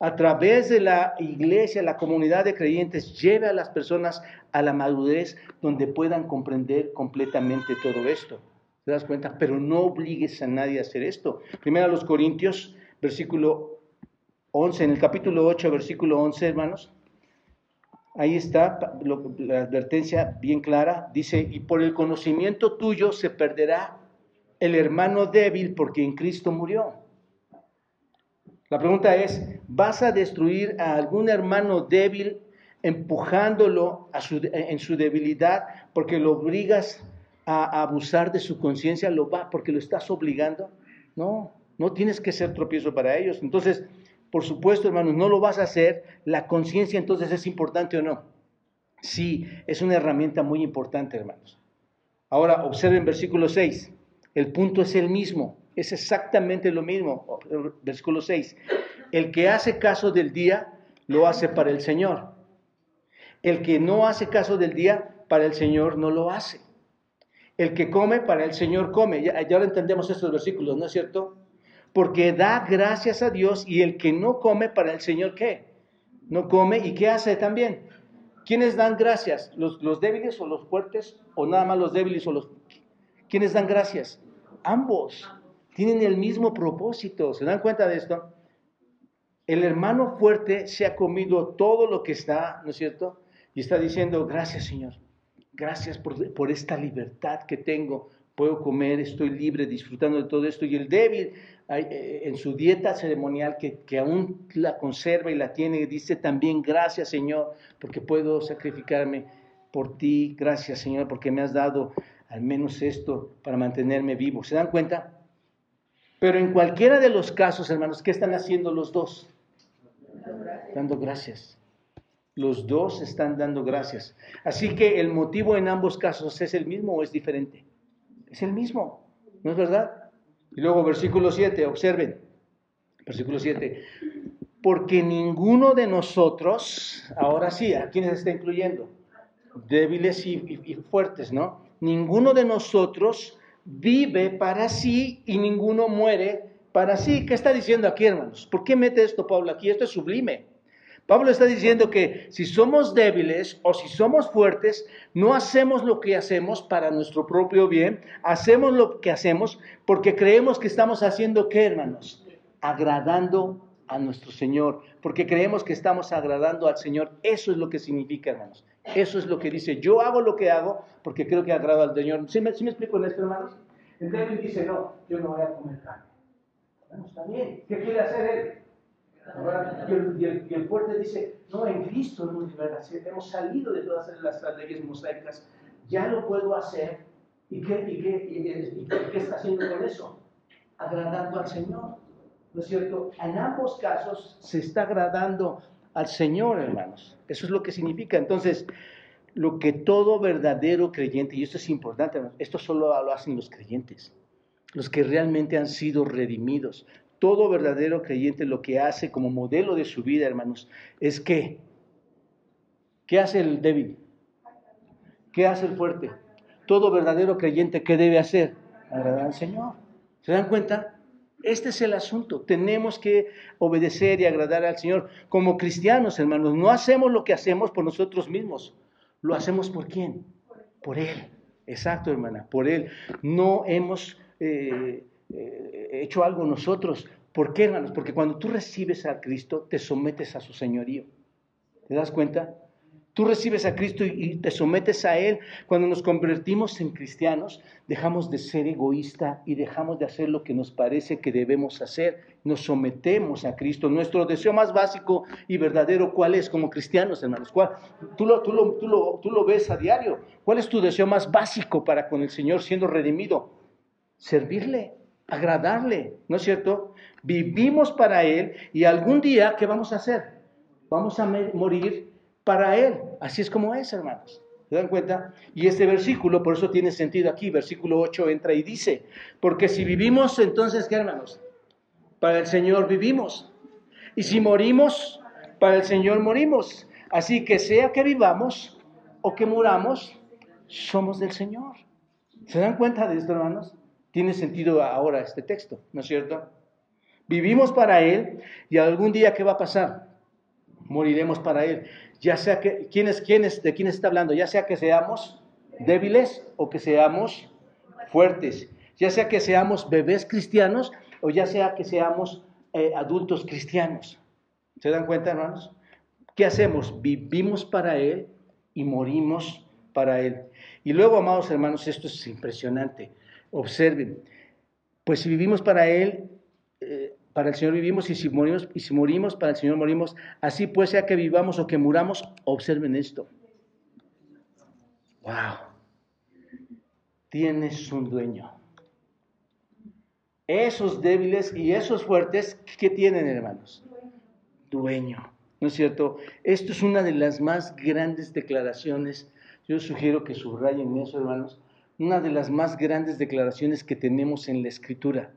a través de la iglesia, la comunidad de creyentes, lleve a las personas a la madurez donde puedan comprender completamente todo esto. ¿Te das cuenta? Pero no obligues a nadie a hacer esto. Primero a los Corintios, versículo 11, en el capítulo 8, versículo 11, hermanos. Ahí está la advertencia bien clara. Dice, y por el conocimiento tuyo se perderá el hermano débil porque en Cristo murió. La pregunta es, ¿vas a destruir a algún hermano débil empujándolo en su debilidad porque lo obligas a, abusar de su conciencia? ¿Lo va porque lo estás obligando? No, no tienes que ser tropiezo para ellos. Entonces, por supuesto, hermanos, no lo vas a hacer. La conciencia entonces es importante o no. Sí, es una herramienta muy importante, hermanos. Ahora, observen versículo 6. El punto es el mismo. Es exactamente lo mismo. Versículo 6. El que hace caso del día, lo hace para el Señor. El que no hace caso del día, para el Señor no lo hace. El que come, para el Señor come. Ya, ya entendemos estos versículos, ¿no es cierto? Porque da gracias a Dios y el que no come, para el Señor, ¿qué? No come y ¿qué hace también? ¿Quiénes dan gracias? ¿Los, ¿Los débiles o los fuertes? ¿O nada más los débiles o los... ¿Quiénes dan gracias? Ambos tienen el mismo propósito. ¿Se dan cuenta de esto? El hermano fuerte se ha comido todo lo que está, ¿no es cierto? Y está diciendo, gracias Señor, gracias por, esta libertad que tengo. Puedo comer, estoy libre, disfrutando de todo esto. Y el débil, eh, en su dieta ceremonial, que, que aún la conserva y la tiene, dice también, gracias Señor, porque puedo sacrificarme por ti. Gracias Señor, porque me has dado al menos esto para mantenerme vivo. ¿Se dan cuenta? Pero en cualquiera de los casos, hermanos, ¿qué están haciendo los dos? Dando gracias. Los dos están dando gracias. Así que el motivo en ambos casos es el mismo o es diferente. Es el mismo, ¿no es verdad? Y luego versículo 7, observen. Versículo 7. Porque ninguno de nosotros, ahora sí, ¿a quiénes está incluyendo? Débiles y, y fuertes, ¿no? Ninguno de nosotros vive para sí y ninguno muere para sí. ¿Qué está diciendo aquí, hermanos? ¿Por qué mete esto Pablo aquí? Esto es sublime. Pablo está diciendo que si somos débiles o si somos fuertes, no hacemos lo que hacemos para nuestro propio bien, hacemos lo que hacemos porque creemos que estamos haciendo qué, hermanos? Agradando a nuestro Señor, porque creemos que estamos agradando al Señor. Eso es lo que significa, hermanos. Eso es lo que dice. Yo hago lo que hago porque creo que agrado al Señor. ¿Sí me, me explico en esto, hermanos? El débil dice, no, yo no voy a comer carne. Está bien. ¿Qué quiere hacer él? Y el, y, el, fuerte dice, no, en Cristo hemos salido de todas las leyes mosaicas, ya lo puedo hacer. ¿Y qué, y qué, y qué está haciendo con eso? Agradando al Señor. ¿No es cierto? En ambos casos se está agradando al Señor, hermanos. Eso es lo que significa. Entonces, lo que todo verdadero creyente, y esto es importante, esto solo lo hacen los creyentes, los que realmente han sido redimidos. Todo verdadero creyente lo que hace como modelo de su vida, hermanos, es que, ¿qué hace el débil? ¿Qué hace el fuerte? Todo verdadero creyente, ¿qué debe hacer? Agradar al Señor. ¿Se dan cuenta? Este es el asunto. Tenemos que obedecer y agradar al Señor. Como cristianos, hermanos, no hacemos lo que hacemos por nosotros mismos. ¿Lo hacemos por quién? Por Él. Exacto, hermana, por Él. No hemos eh, eh, hecho algo nosotros. ¿Por qué, hermanos? Porque cuando tú recibes a Cristo, te sometes a su señorío. ¿Te das cuenta? Tú recibes a Cristo y te sometes a Él. Cuando nos convertimos en cristianos, dejamos de ser egoísta y dejamos de hacer lo que nos parece que debemos hacer. Nos sometemos a Cristo. Nuestro deseo más básico y verdadero, ¿cuál es como cristianos, hermanos? ¿Cuál? Tú, lo, tú, lo, tú, lo, tú lo ves a diario. ¿Cuál es tu deseo más básico para con el Señor siendo redimido? Servirle, agradarle, ¿no es cierto? Vivimos para Él y algún día, ¿qué vamos a hacer? Vamos a morir para Él. Así es como es, hermanos. ¿Se dan cuenta? Y este versículo, por eso tiene sentido aquí, versículo 8 entra y dice, porque si vivimos, entonces, ¿qué hermanos? Para el Señor vivimos. Y si morimos, para el Señor morimos. Así que sea que vivamos o que muramos, somos del Señor. ¿Se dan cuenta de esto, hermanos? Tiene sentido ahora este texto, ¿no es cierto? Vivimos para Él y algún día, ¿qué va a pasar? Moriremos para Él ya sea que, ¿quién es, quién ¿de quién está hablando? Ya sea que seamos débiles o que seamos fuertes, ya sea que seamos bebés cristianos o ya sea que seamos eh, adultos cristianos. ¿Se dan cuenta, hermanos? ¿Qué hacemos? Vivimos para Él y morimos para Él. Y luego, amados hermanos, esto es impresionante. Observen, pues si vivimos para Él, eh, para el Señor vivimos y si morimos, y si morimos, para el Señor morimos. Así pues, sea que vivamos o que muramos, observen esto. Wow. Tienes un dueño. Esos débiles y esos fuertes, ¿qué tienen, hermanos? Dueño. ¿No es cierto? Esto es una de las más grandes declaraciones. Yo sugiero que subrayen eso, hermanos. Una de las más grandes declaraciones que tenemos en la Escritura.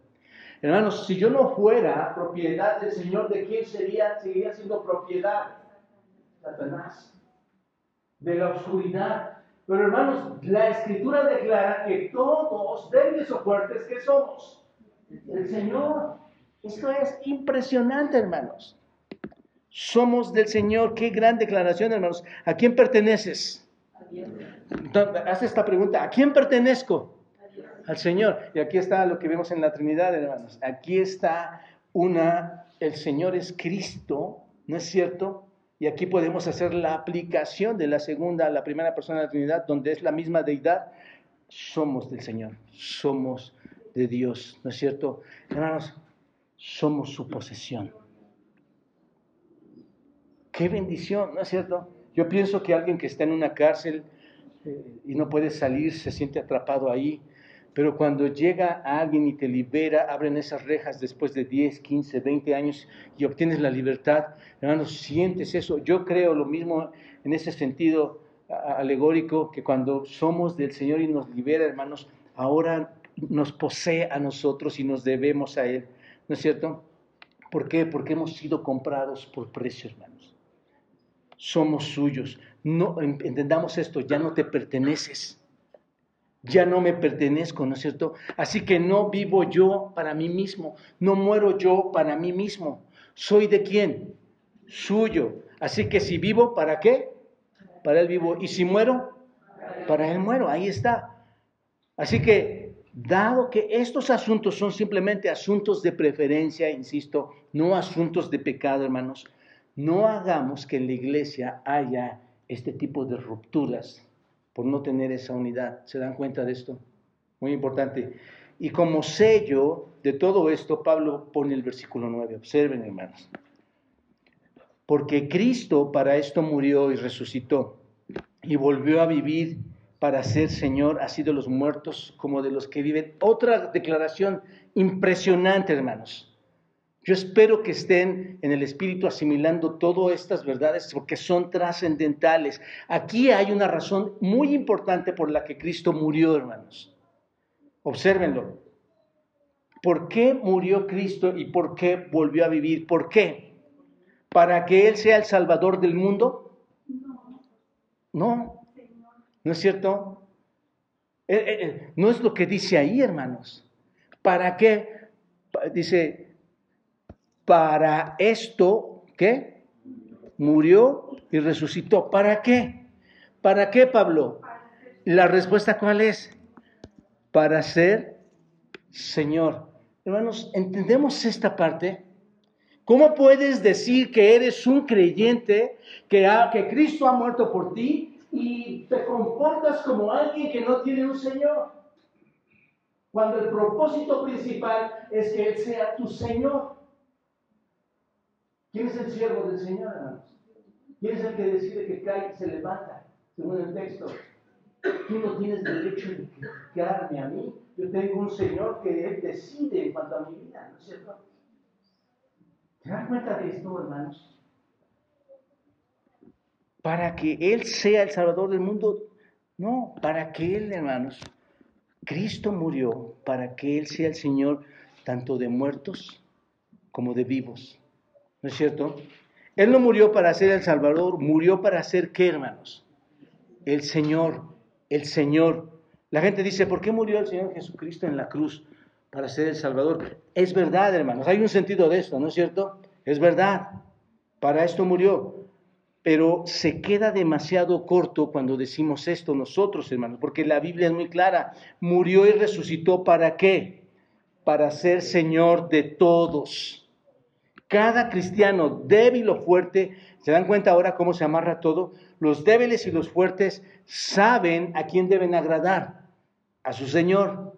Hermanos, si yo no fuera propiedad del Señor, ¿de quién sería? Seguiría siendo propiedad. Satanás. De la oscuridad. Pero hermanos, la escritura declara que todos, débiles o fuertes, ¿qué somos? El Señor. Esto es impresionante, hermanos. Somos del Señor. Qué gran declaración, hermanos. ¿A quién perteneces? Haz esta pregunta. ¿A quién pertenezco? al Señor. Y aquí está lo que vemos en la Trinidad, hermanos. Aquí está una, el Señor es Cristo, ¿no es cierto? Y aquí podemos hacer la aplicación de la segunda a la primera persona de la Trinidad, donde es la misma deidad. Somos del Señor, somos de Dios, ¿no es cierto? Hermanos, somos su posesión. Qué bendición, ¿no es cierto? Yo pienso que alguien que está en una cárcel eh, y no puede salir, se siente atrapado ahí, pero cuando llega alguien y te libera, abren esas rejas después de 10, 15, 20 años y obtienes la libertad, hermanos, sientes eso. Yo creo lo mismo en ese sentido alegórico, que cuando somos del Señor y nos libera, hermanos, ahora nos posee a nosotros y nos debemos a Él. ¿No es cierto? ¿Por qué? Porque hemos sido comprados por precio, hermanos. Somos suyos. No entendamos esto, ya no te perteneces ya no me pertenezco, ¿no es cierto? Así que no vivo yo para mí mismo, no muero yo para mí mismo. ¿Soy de quién? Suyo. Así que si vivo, ¿para qué? Para Él vivo. Y si muero, para Él muero. Ahí está. Así que, dado que estos asuntos son simplemente asuntos de preferencia, insisto, no asuntos de pecado, hermanos, no hagamos que en la iglesia haya este tipo de rupturas por no tener esa unidad. ¿Se dan cuenta de esto? Muy importante. Y como sello de todo esto, Pablo pone el versículo 9. Observen, hermanos. Porque Cristo para esto murió y resucitó y volvió a vivir para ser Señor, así de los muertos como de los que viven. Otra declaración impresionante, hermanos. Yo espero que estén en el espíritu asimilando todas estas verdades porque son trascendentales. Aquí hay una razón muy importante por la que Cristo murió, hermanos. Obsérvenlo. ¿Por qué murió Cristo y por qué volvió a vivir? ¿Por qué? ¿Para que Él sea el Salvador del mundo? No. ¿No es cierto? Eh, eh, eh, no es lo que dice ahí, hermanos. ¿Para qué? Dice, para esto, ¿qué? Murió y resucitó. ¿Para qué? ¿Para qué, Pablo? La respuesta cuál es? Para ser Señor. Hermanos, ¿entendemos esta parte? ¿Cómo puedes decir que eres un creyente, que, que Cristo ha muerto por ti y te comportas como alguien que no tiene un Señor? Cuando el propósito principal es que Él sea tu Señor. ¿Quién es el siervo del Señor, hermanos? ¿Quién es el que decide que cae y se levanta? Según el texto. Tú no tienes derecho de criticarme a mí. Yo tengo un Señor que Él decide en cuanto a mi vida, ¿no es cierto? ¿Se dan cuenta de esto, hermanos? Para que Él sea el Salvador del mundo. No, para que Él, hermanos, Cristo murió para que Él sea el Señor tanto de muertos como de vivos. ¿No es cierto? Él no murió para ser el Salvador, murió para ser qué, hermanos? El Señor, el Señor. La gente dice, ¿por qué murió el Señor Jesucristo en la cruz? Para ser el Salvador. Es verdad, hermanos, hay un sentido de esto, ¿no es cierto? Es verdad. Para esto murió. Pero se queda demasiado corto cuando decimos esto nosotros, hermanos, porque la Biblia es muy clara. Murió y resucitó para qué? Para ser Señor de todos. Cada cristiano débil o fuerte, ¿se dan cuenta ahora cómo se amarra todo? Los débiles y los fuertes saben a quién deben agradar, a su Señor.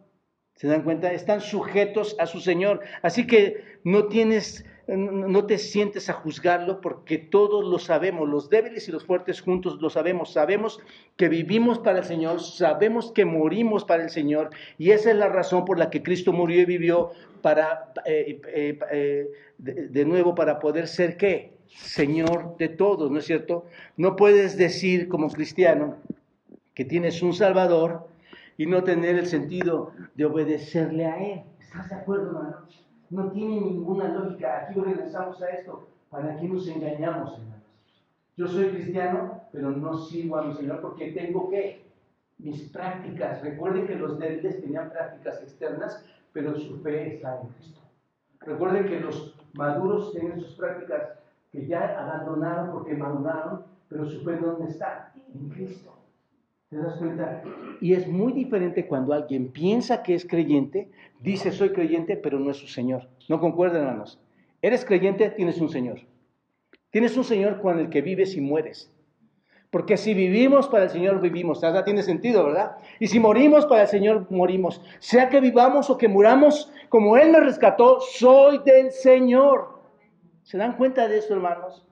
¿Se dan cuenta? Están sujetos a su Señor. Así que no tienes no te sientes a juzgarlo porque todos lo sabemos, los débiles y los fuertes juntos lo sabemos, sabemos que vivimos para el Señor, sabemos que morimos para el Señor y esa es la razón por la que Cristo murió y vivió para, eh, eh, eh, de, nuevo, para poder ser qué? Señor de todos, ¿no es cierto? No puedes decir como cristiano que tienes un Salvador y no tener el sentido de obedecerle a Él. ¿Estás de acuerdo, hermano? No tiene ninguna lógica. Aquí regresamos a esto. ¿Para qué nos engañamos, hermanos? Yo soy cristiano, pero no sigo a mi Señor porque tengo que mis prácticas. Recuerden que los débiles tenían prácticas externas, pero su fe está en Cristo. Recuerden que los maduros tienen sus prácticas que ya abandonaron porque maduraron, pero su fe ¿dónde está? En Cristo. ¿Te das cuenta? Y es muy diferente cuando alguien piensa que es creyente, dice soy creyente, pero no es su Señor. ¿No concuerdan, hermanos? Eres creyente, tienes un Señor. Tienes un Señor con el que vives y mueres. Porque si vivimos para el Señor, vivimos. Tiene sentido, ¿verdad? Y si morimos para el Señor, morimos. Sea que vivamos o que muramos, como Él me rescató, soy del Señor. ¿Se dan cuenta de eso, hermanos?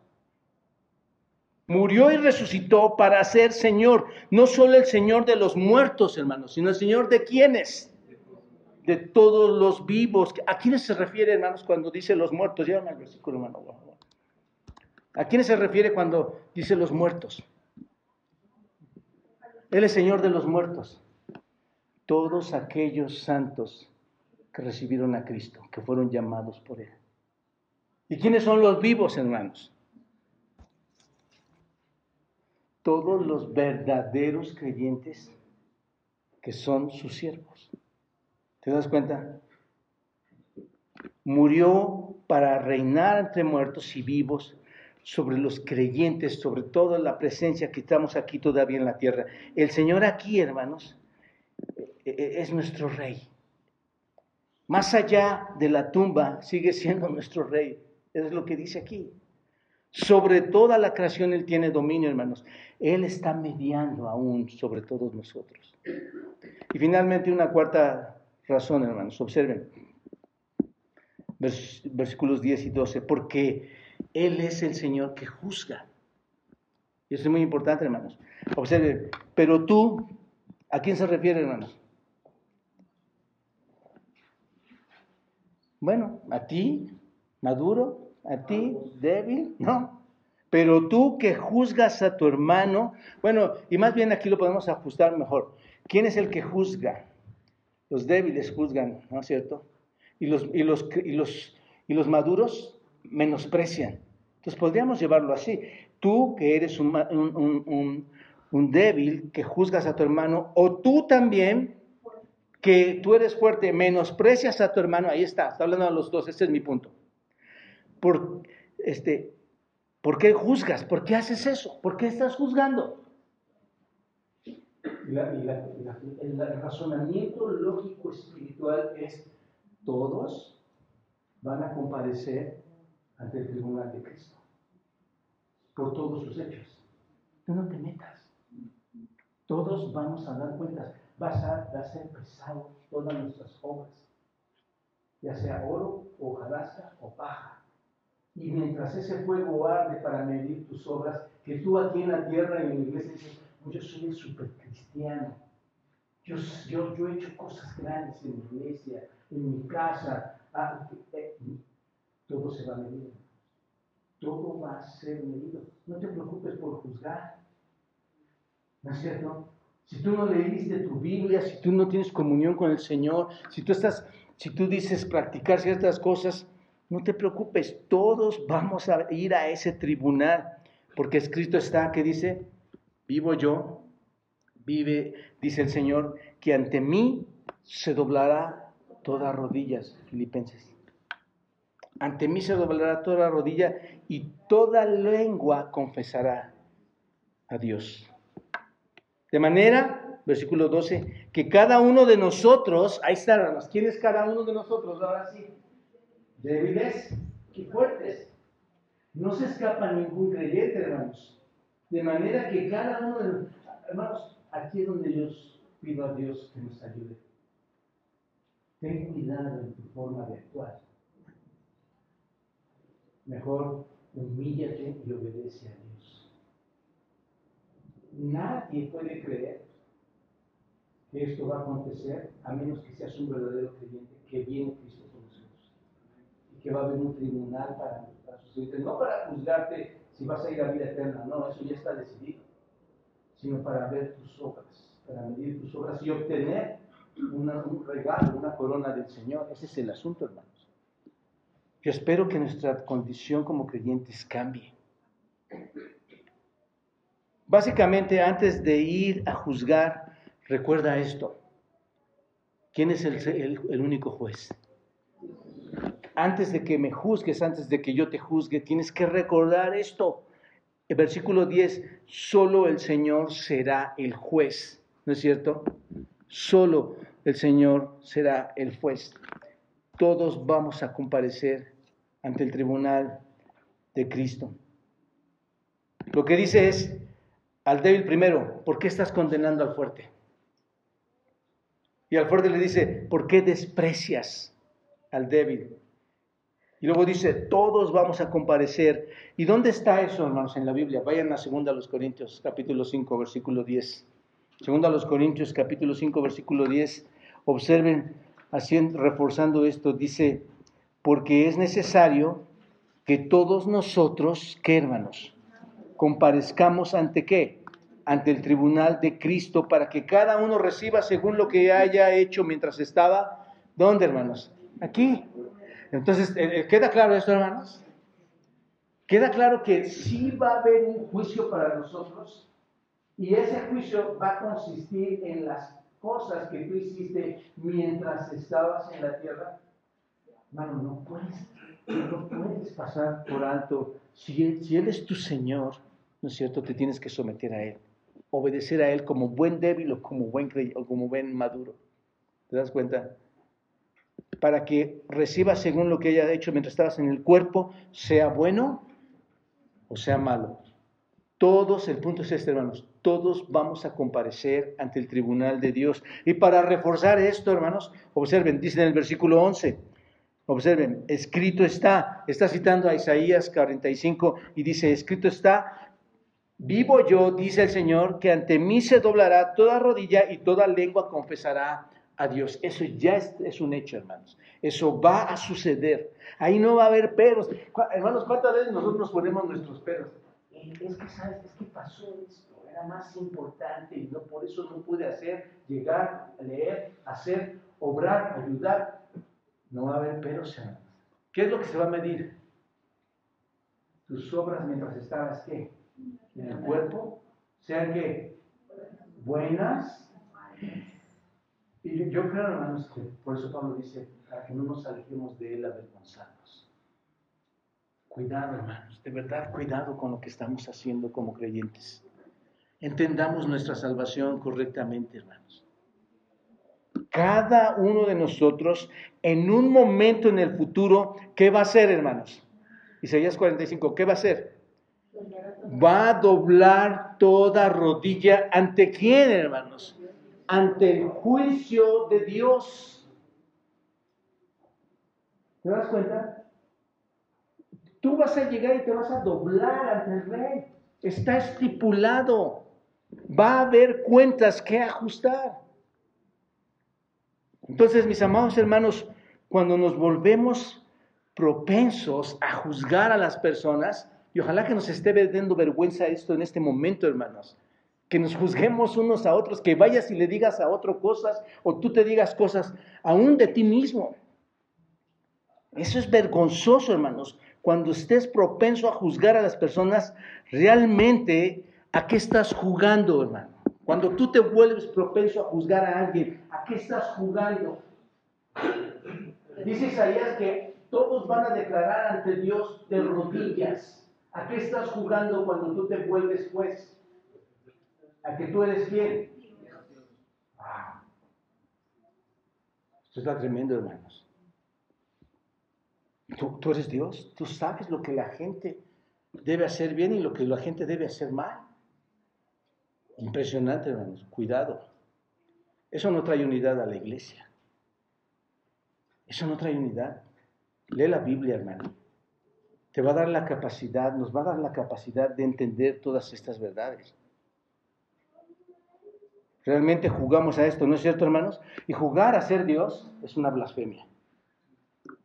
Murió y resucitó para ser Señor, no solo el Señor de los muertos, hermanos, sino el Señor de quienes? De todos los vivos. ¿A quiénes se refiere, hermanos, cuando dice los muertos? Llévame al versículo, hermano. ¿A quiénes se refiere cuando dice los muertos? Él es Señor de los muertos. Todos aquellos santos que recibieron a Cristo, que fueron llamados por Él. ¿Y quiénes son los vivos, hermanos? Todos los verdaderos creyentes que son sus siervos. ¿Te das cuenta? Murió para reinar entre muertos y vivos sobre los creyentes, sobre toda la presencia que estamos aquí todavía en la tierra. El Señor aquí, hermanos, e-, e-, es nuestro rey. Más allá de la tumba, sigue siendo [laughs] nuestro rey. Es lo que dice aquí. Sobre toda la creación Él tiene dominio, hermanos. Él está mediando aún sobre todos nosotros. Y finalmente una cuarta razón, hermanos. Observen. versículos 10 y 12. Porque Él es el Señor que juzga. Y eso es muy importante, hermanos. Observen. Pero tú, ¿a quién se refiere, hermanos? Bueno, a ti, Maduro, a ti, débil, ¿no? Pero tú que juzgas a tu hermano, bueno, y más bien aquí lo podemos ajustar mejor. ¿Quién es el que juzga? Los débiles juzgan, ¿no es cierto? Y los, y los, y los, y los maduros menosprecian. Entonces podríamos llevarlo así. Tú que eres un, un, un débil, que juzgas a tu hermano, o tú también que tú eres fuerte, menosprecias a tu hermano, ahí está, está hablando de los dos, ese es mi punto por, este, ¿por qué juzgas? ¿Por qué haces eso? ¿Por qué estás juzgando? el razonamiento lógico espiritual es, todos van a comparecer ante el tribunal de Cristo por todos sus hechos. Tú no te metas. Todos vamos a dar cuentas. Vas a, va a ser pesado todas nuestras obras, ya sea oro, o o paja. Y mientras ese fuego arde para medir tus obras, que tú aquí en la tierra y en la iglesia dices, pues yo soy el supercristiano. Yo, yo, yo he hecho cosas grandes en mi iglesia, en mi casa. Ah, eh, todo se va a medir. Todo va a ser medido. No te preocupes por juzgar. ¿No es cierto? Si tú no leíste tu Biblia, si tú no tienes comunión con el Señor, si tú estás, si tú dices practicar ciertas cosas, no te preocupes, todos vamos a ir a ese tribunal, porque escrito está que dice, vivo yo, vive, dice el Señor, que ante mí se doblará todas rodillas, filipenses. Ante mí se doblará toda rodilla y toda lengua confesará a Dios. De manera, versículo 12, que cada uno de nosotros, ahí está, ¿quién es cada uno de nosotros? Ahora sí, débiles y fuertes. No se escapa ningún creyente, hermanos. De manera que cada uno de nosotros, hermanos, aquí es donde yo pido a Dios que nos ayude. Ten cuidado en tu forma de actuar. Mejor humíllate y obedece a Dios. Nadie puede creer que esto va a acontecer a menos que seas un verdadero creyente que viene Cristo que va a haber un tribunal para, para no para juzgarte si vas a ir a vida eterna, no, eso ya está decidido, sino para ver tus obras, para medir tus obras y obtener un regalo, una corona del Señor. Ese es el asunto, hermanos. Yo espero que nuestra condición como creyentes cambie. Básicamente, antes de ir a juzgar, recuerda esto. ¿Quién es el, el, único juez? Antes de que me juzgues, antes de que yo te juzgue, tienes que recordar esto. El versículo 10, solo el Señor será el juez, ¿no es cierto? Solo el Señor será el juez todos vamos a comparecer ante el tribunal de Cristo. Lo que dice es al débil primero, ¿por qué estás condenando al fuerte? Y al fuerte le dice, ¿por qué desprecias al débil? Y luego dice, todos vamos a comparecer. ¿Y dónde está eso, hermanos, en la Biblia? Vayan a 2 los Corintios, capítulo 5, versículo 10. Segunda los Corintios, capítulo 5, versículo 10. Observen haciendo, reforzando esto, dice, porque es necesario que todos nosotros, ¿qué hermanos? Comparezcamos ante qué? Ante el tribunal de Cristo para que cada uno reciba según lo que haya hecho mientras estaba. ¿Dónde, hermanos? Aquí. Entonces, eh, eh, ¿queda claro esto, hermanos? Queda claro que sí va a haber un juicio para nosotros y ese juicio va a consistir en las cosas que tú hiciste mientras estabas en la tierra, hermano, no puedes, no puedes pasar por alto. Si él, es tu Señor, ¿no es cierto? Te tienes que someter a Él, obedecer a Él como buen débil o como buen, o como buen maduro. ¿Te das cuenta? Para que recibas según lo que haya hecho mientras estabas en el cuerpo, sea bueno o sea malo. Todos, el punto es este, hermanos, todos vamos a comparecer ante el tribunal de Dios. Y para reforzar esto, hermanos, observen, dice en el versículo 11, observen, escrito está, está citando a Isaías 45 y dice, escrito está, vivo yo, dice el Señor, que ante mí se doblará toda rodilla y toda lengua confesará a Dios. Eso ya es, un hecho, hermanos. Eso va a suceder. Ahí no va a haber peros. Hermanos, ¿cuántas veces nosotros nos ponemos nuestros peros? es que, ¿sabes? Es que pasó esto, era más importante y no, por eso no pude hacer, llegar, leer, hacer, obrar, ayudar. No va a haber peros, ¿Qué es lo que se va a medir? Tus obras mientras estabas, ¿qué? En el cuerpo, sean que buenas. Y yo, creo, hermanos, que por eso Pablo dice, para que no nos alejemos de él avergonzados. Cuidado, hermanos, de verdad, cuidado con lo que estamos haciendo como creyentes. Entendamos nuestra salvación correctamente, hermanos. Cada uno de nosotros, en un momento en el futuro, ¿qué va a hacer, hermanos? Isaías 45, ¿qué va a hacer? Va a doblar toda rodilla ante quién, hermanos? Ante el juicio de Dios. ¿Te das cuenta? Tú vas a llegar y te vas a doblar ante el rey. Está estipulado. Va a haber cuentas que ajustar. Entonces, mis amados hermanos, cuando nos volvemos propensos a juzgar a las personas, y ojalá que nos esté dando vergüenza esto en este momento, hermanos, que nos juzguemos unos a otros, que vayas y le digas a otro cosas, o tú te digas cosas aún de ti mismo. Eso es vergonzoso, hermanos. Cuando estés propenso a juzgar a las personas, realmente, ¿a qué estás jugando, hermano? Cuando tú te vuelves propenso a juzgar a alguien, ¿a qué estás jugando? Dice Isaías que todos van a declarar ante Dios de rodillas. ¿A qué estás jugando cuando tú te vuelves juez? ¿A que tú eres quién? Ah. Esto está tremendo, hermanos. Tú, tú eres Dios, tú sabes lo que la gente debe hacer bien y lo que la gente debe hacer mal. Impresionante, hermanos. Cuidado. Eso no trae unidad a la iglesia. Eso no trae unidad. Lee la Biblia, hermano. Te va a dar la capacidad, nos va a dar la capacidad de entender todas estas verdades. Realmente jugamos a esto, ¿no es cierto, hermanos? Y jugar a ser Dios es una blasfemia.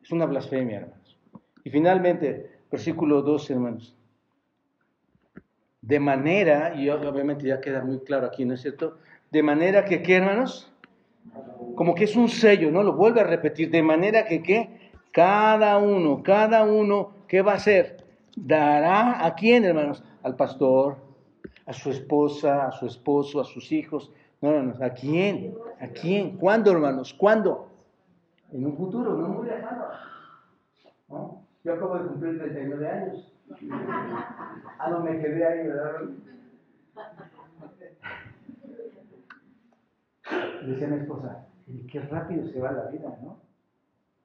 Es una blasfemia, hermanos. Y finalmente, versículo 12, hermanos. De manera, y obviamente ya queda muy claro aquí, ¿no es cierto? De manera que, ¿qué, hermanos? Como que es un sello, ¿no? Lo vuelve a repetir. De manera que, ¿qué? Cada uno, cada uno, ¿qué va a hacer? Dará a quién, hermanos? Al pastor, a su esposa, a su esposo, a sus hijos. No, hermanos, ¿a quién? ¿A quién? ¿Cuándo, hermanos? ¿Cuándo? En un futuro, no muy lejano. ¿No? Yo acabo de cumplir 39 años. Ah, no, me quedé ahí, ¿verdad? Decía mi esposa, qué rápido se va la vida, ¿no?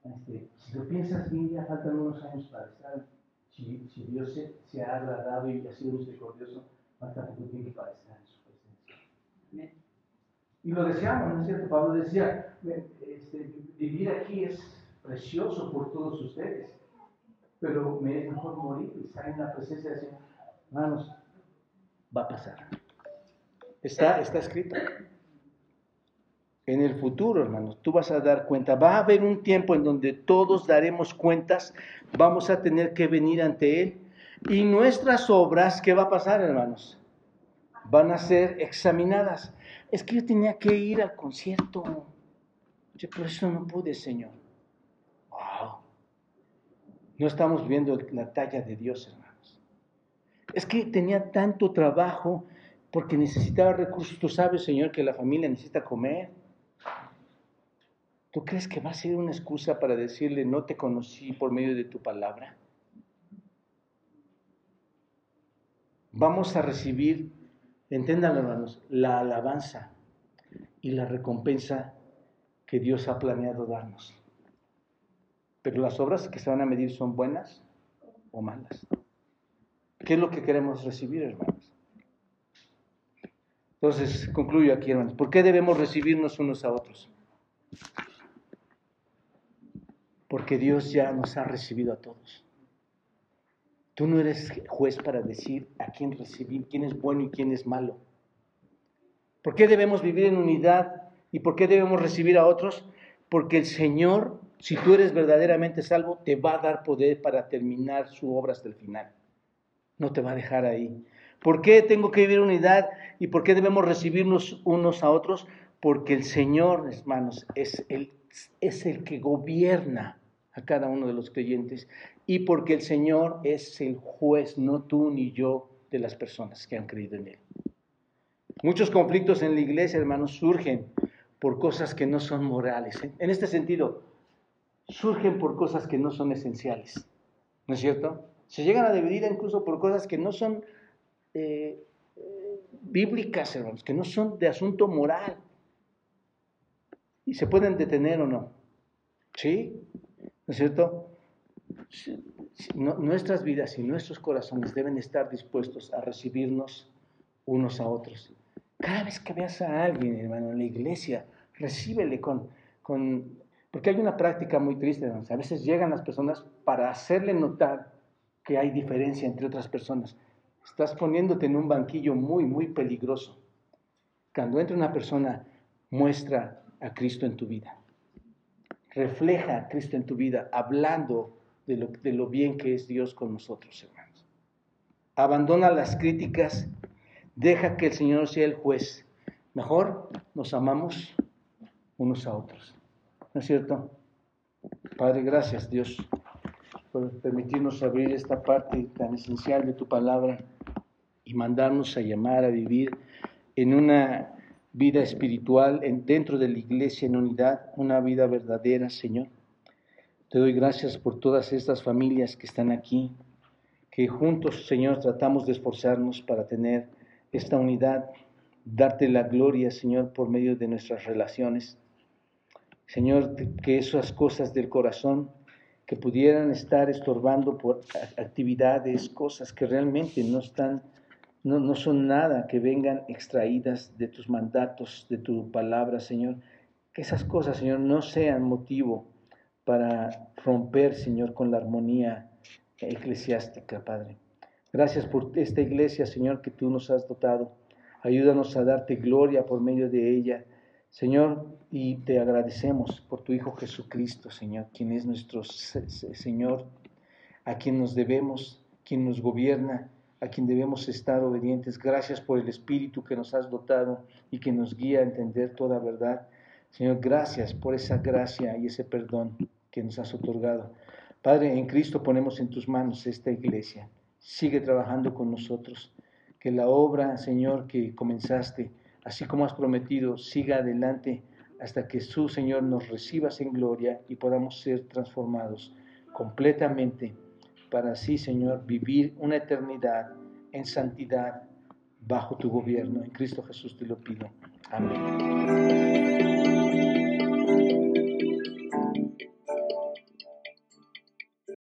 Este, si lo piensas bien, ya faltan unos años para estar. Si, si Dios se, se, ha agradado y ha sido misericordioso, falta poco tiempo para estar en su presencia. Y lo deseamos, ¿no es cierto? Pablo decía, este, vivir aquí es precioso por todos ustedes pero me es mejor morir y estar en la presencia del Señor. Hermanos, va a pasar. Está, está escrito. En el futuro, hermanos, tú vas a dar cuenta. Va a haber un tiempo en donde todos daremos cuentas, vamos a tener que venir ante Él. Y nuestras obras, ¿qué va a pasar, hermanos? Van a ser examinadas. Es que yo tenía que ir al concierto. Yo por eso no pude, Señor. No estamos viendo la talla de Dios, hermanos. Es que tenía tanto trabajo porque necesitaba recursos. Tú sabes, Señor, que la familia necesita comer. ¿Tú crees que va a ser una excusa para decirle, no te conocí por medio de tu palabra? Vamos a recibir, entiéndanlo hermanos, la alabanza y la recompensa que Dios ha planeado darnos. Pero las obras que se van a medir son buenas o malas. ¿Qué es lo que queremos recibir, hermanos? Entonces, concluyo aquí, hermanos. ¿Por qué debemos recibirnos unos a otros? Porque Dios ya nos ha recibido a todos. Tú no eres juez para decir a quién recibir, quién es bueno y quién es malo. ¿Por qué debemos vivir en unidad y por qué debemos recibir a otros? Porque el Señor si tú eres verdaderamente salvo, te va a dar poder para terminar su obra hasta el final. No te va a dejar ahí. ¿Por qué tengo que vivir unidad y por qué debemos recibirnos unos a otros? Porque el Señor, hermanos, es el que gobierna a cada uno de los creyentes y porque el Señor es el juez, no tú ni yo, de las personas que han creído en Él. Muchos conflictos en la iglesia, hermanos, surgen por cosas que no son morales. En este sentido, surgen por cosas que no son esenciales. ¿No es cierto? Se llegan a dividir incluso por cosas que no son eh, bíblicas, hermanos, que no son de asunto moral. ¿Y se pueden detener o no? ¿Sí? ¿No es cierto? Nuestras vidas y nuestros corazones deben estar dispuestos a recibirnos unos a otros. Cada vez que veas a alguien, hermano, en la iglesia, recíbele con, con porque hay una práctica muy triste, hermano. A veces llegan las personas para hacerle notar que hay diferencia entre otras personas. Estás poniéndote en un banquillo muy, muy peligroso. Cuando entra una persona, muestra a Cristo en tu vida. Refleja a Cristo en tu vida, hablando de lo, bien que es Dios con nosotros, hermanos. Abandona las críticas, deja que el Señor sea el juez. Mejor nos amamos unos a otros. ¿No es cierto? Padre, gracias Dios por permitirnos abrir esta parte tan esencial de tu palabra y mandarnos a llamar a vivir en una vida espiritual en, dentro de la iglesia en unidad, una vida verdadera, Señor. Te doy gracias por todas estas familias que están aquí, que juntos, Señor, tratamos de esforzarnos para tener esta unidad, darte la gloria, Señor, por medio de nuestras relaciones. Señor, que esas cosas del corazón que pudieran estar estorbando por actividades, cosas que realmente no están, no, no son nada, que vengan extraídas de tus mandatos, de tu palabra, Señor. Que esas cosas, Señor, no sean motivo para romper, Señor, con la armonía eclesiástica, Padre. Gracias por esta iglesia, Señor, que tú nos has dotado. Ayúdanos a darte gloria por medio de ella, Señor, y te agradecemos por tu Hijo Jesucristo, Señor, quien es nuestro Señor, a quien nos debemos, quien nos gobierna, a quien debemos estar obedientes. Gracias por el Espíritu que nos has dotado y que nos guía a entender toda verdad. Señor, gracias por esa gracia y ese perdón que nos has otorgado. Padre, en Cristo ponemos en tus manos esta iglesia. Sigue trabajando con nosotros. Que la obra, Señor, que comenzaste, así como has prometido, siga adelante hasta que su Señor nos recibas en gloria y podamos ser transformados completamente para así, Señor, vivir una eternidad en santidad bajo tu gobierno. En Cristo Jesús te lo pido. Amén.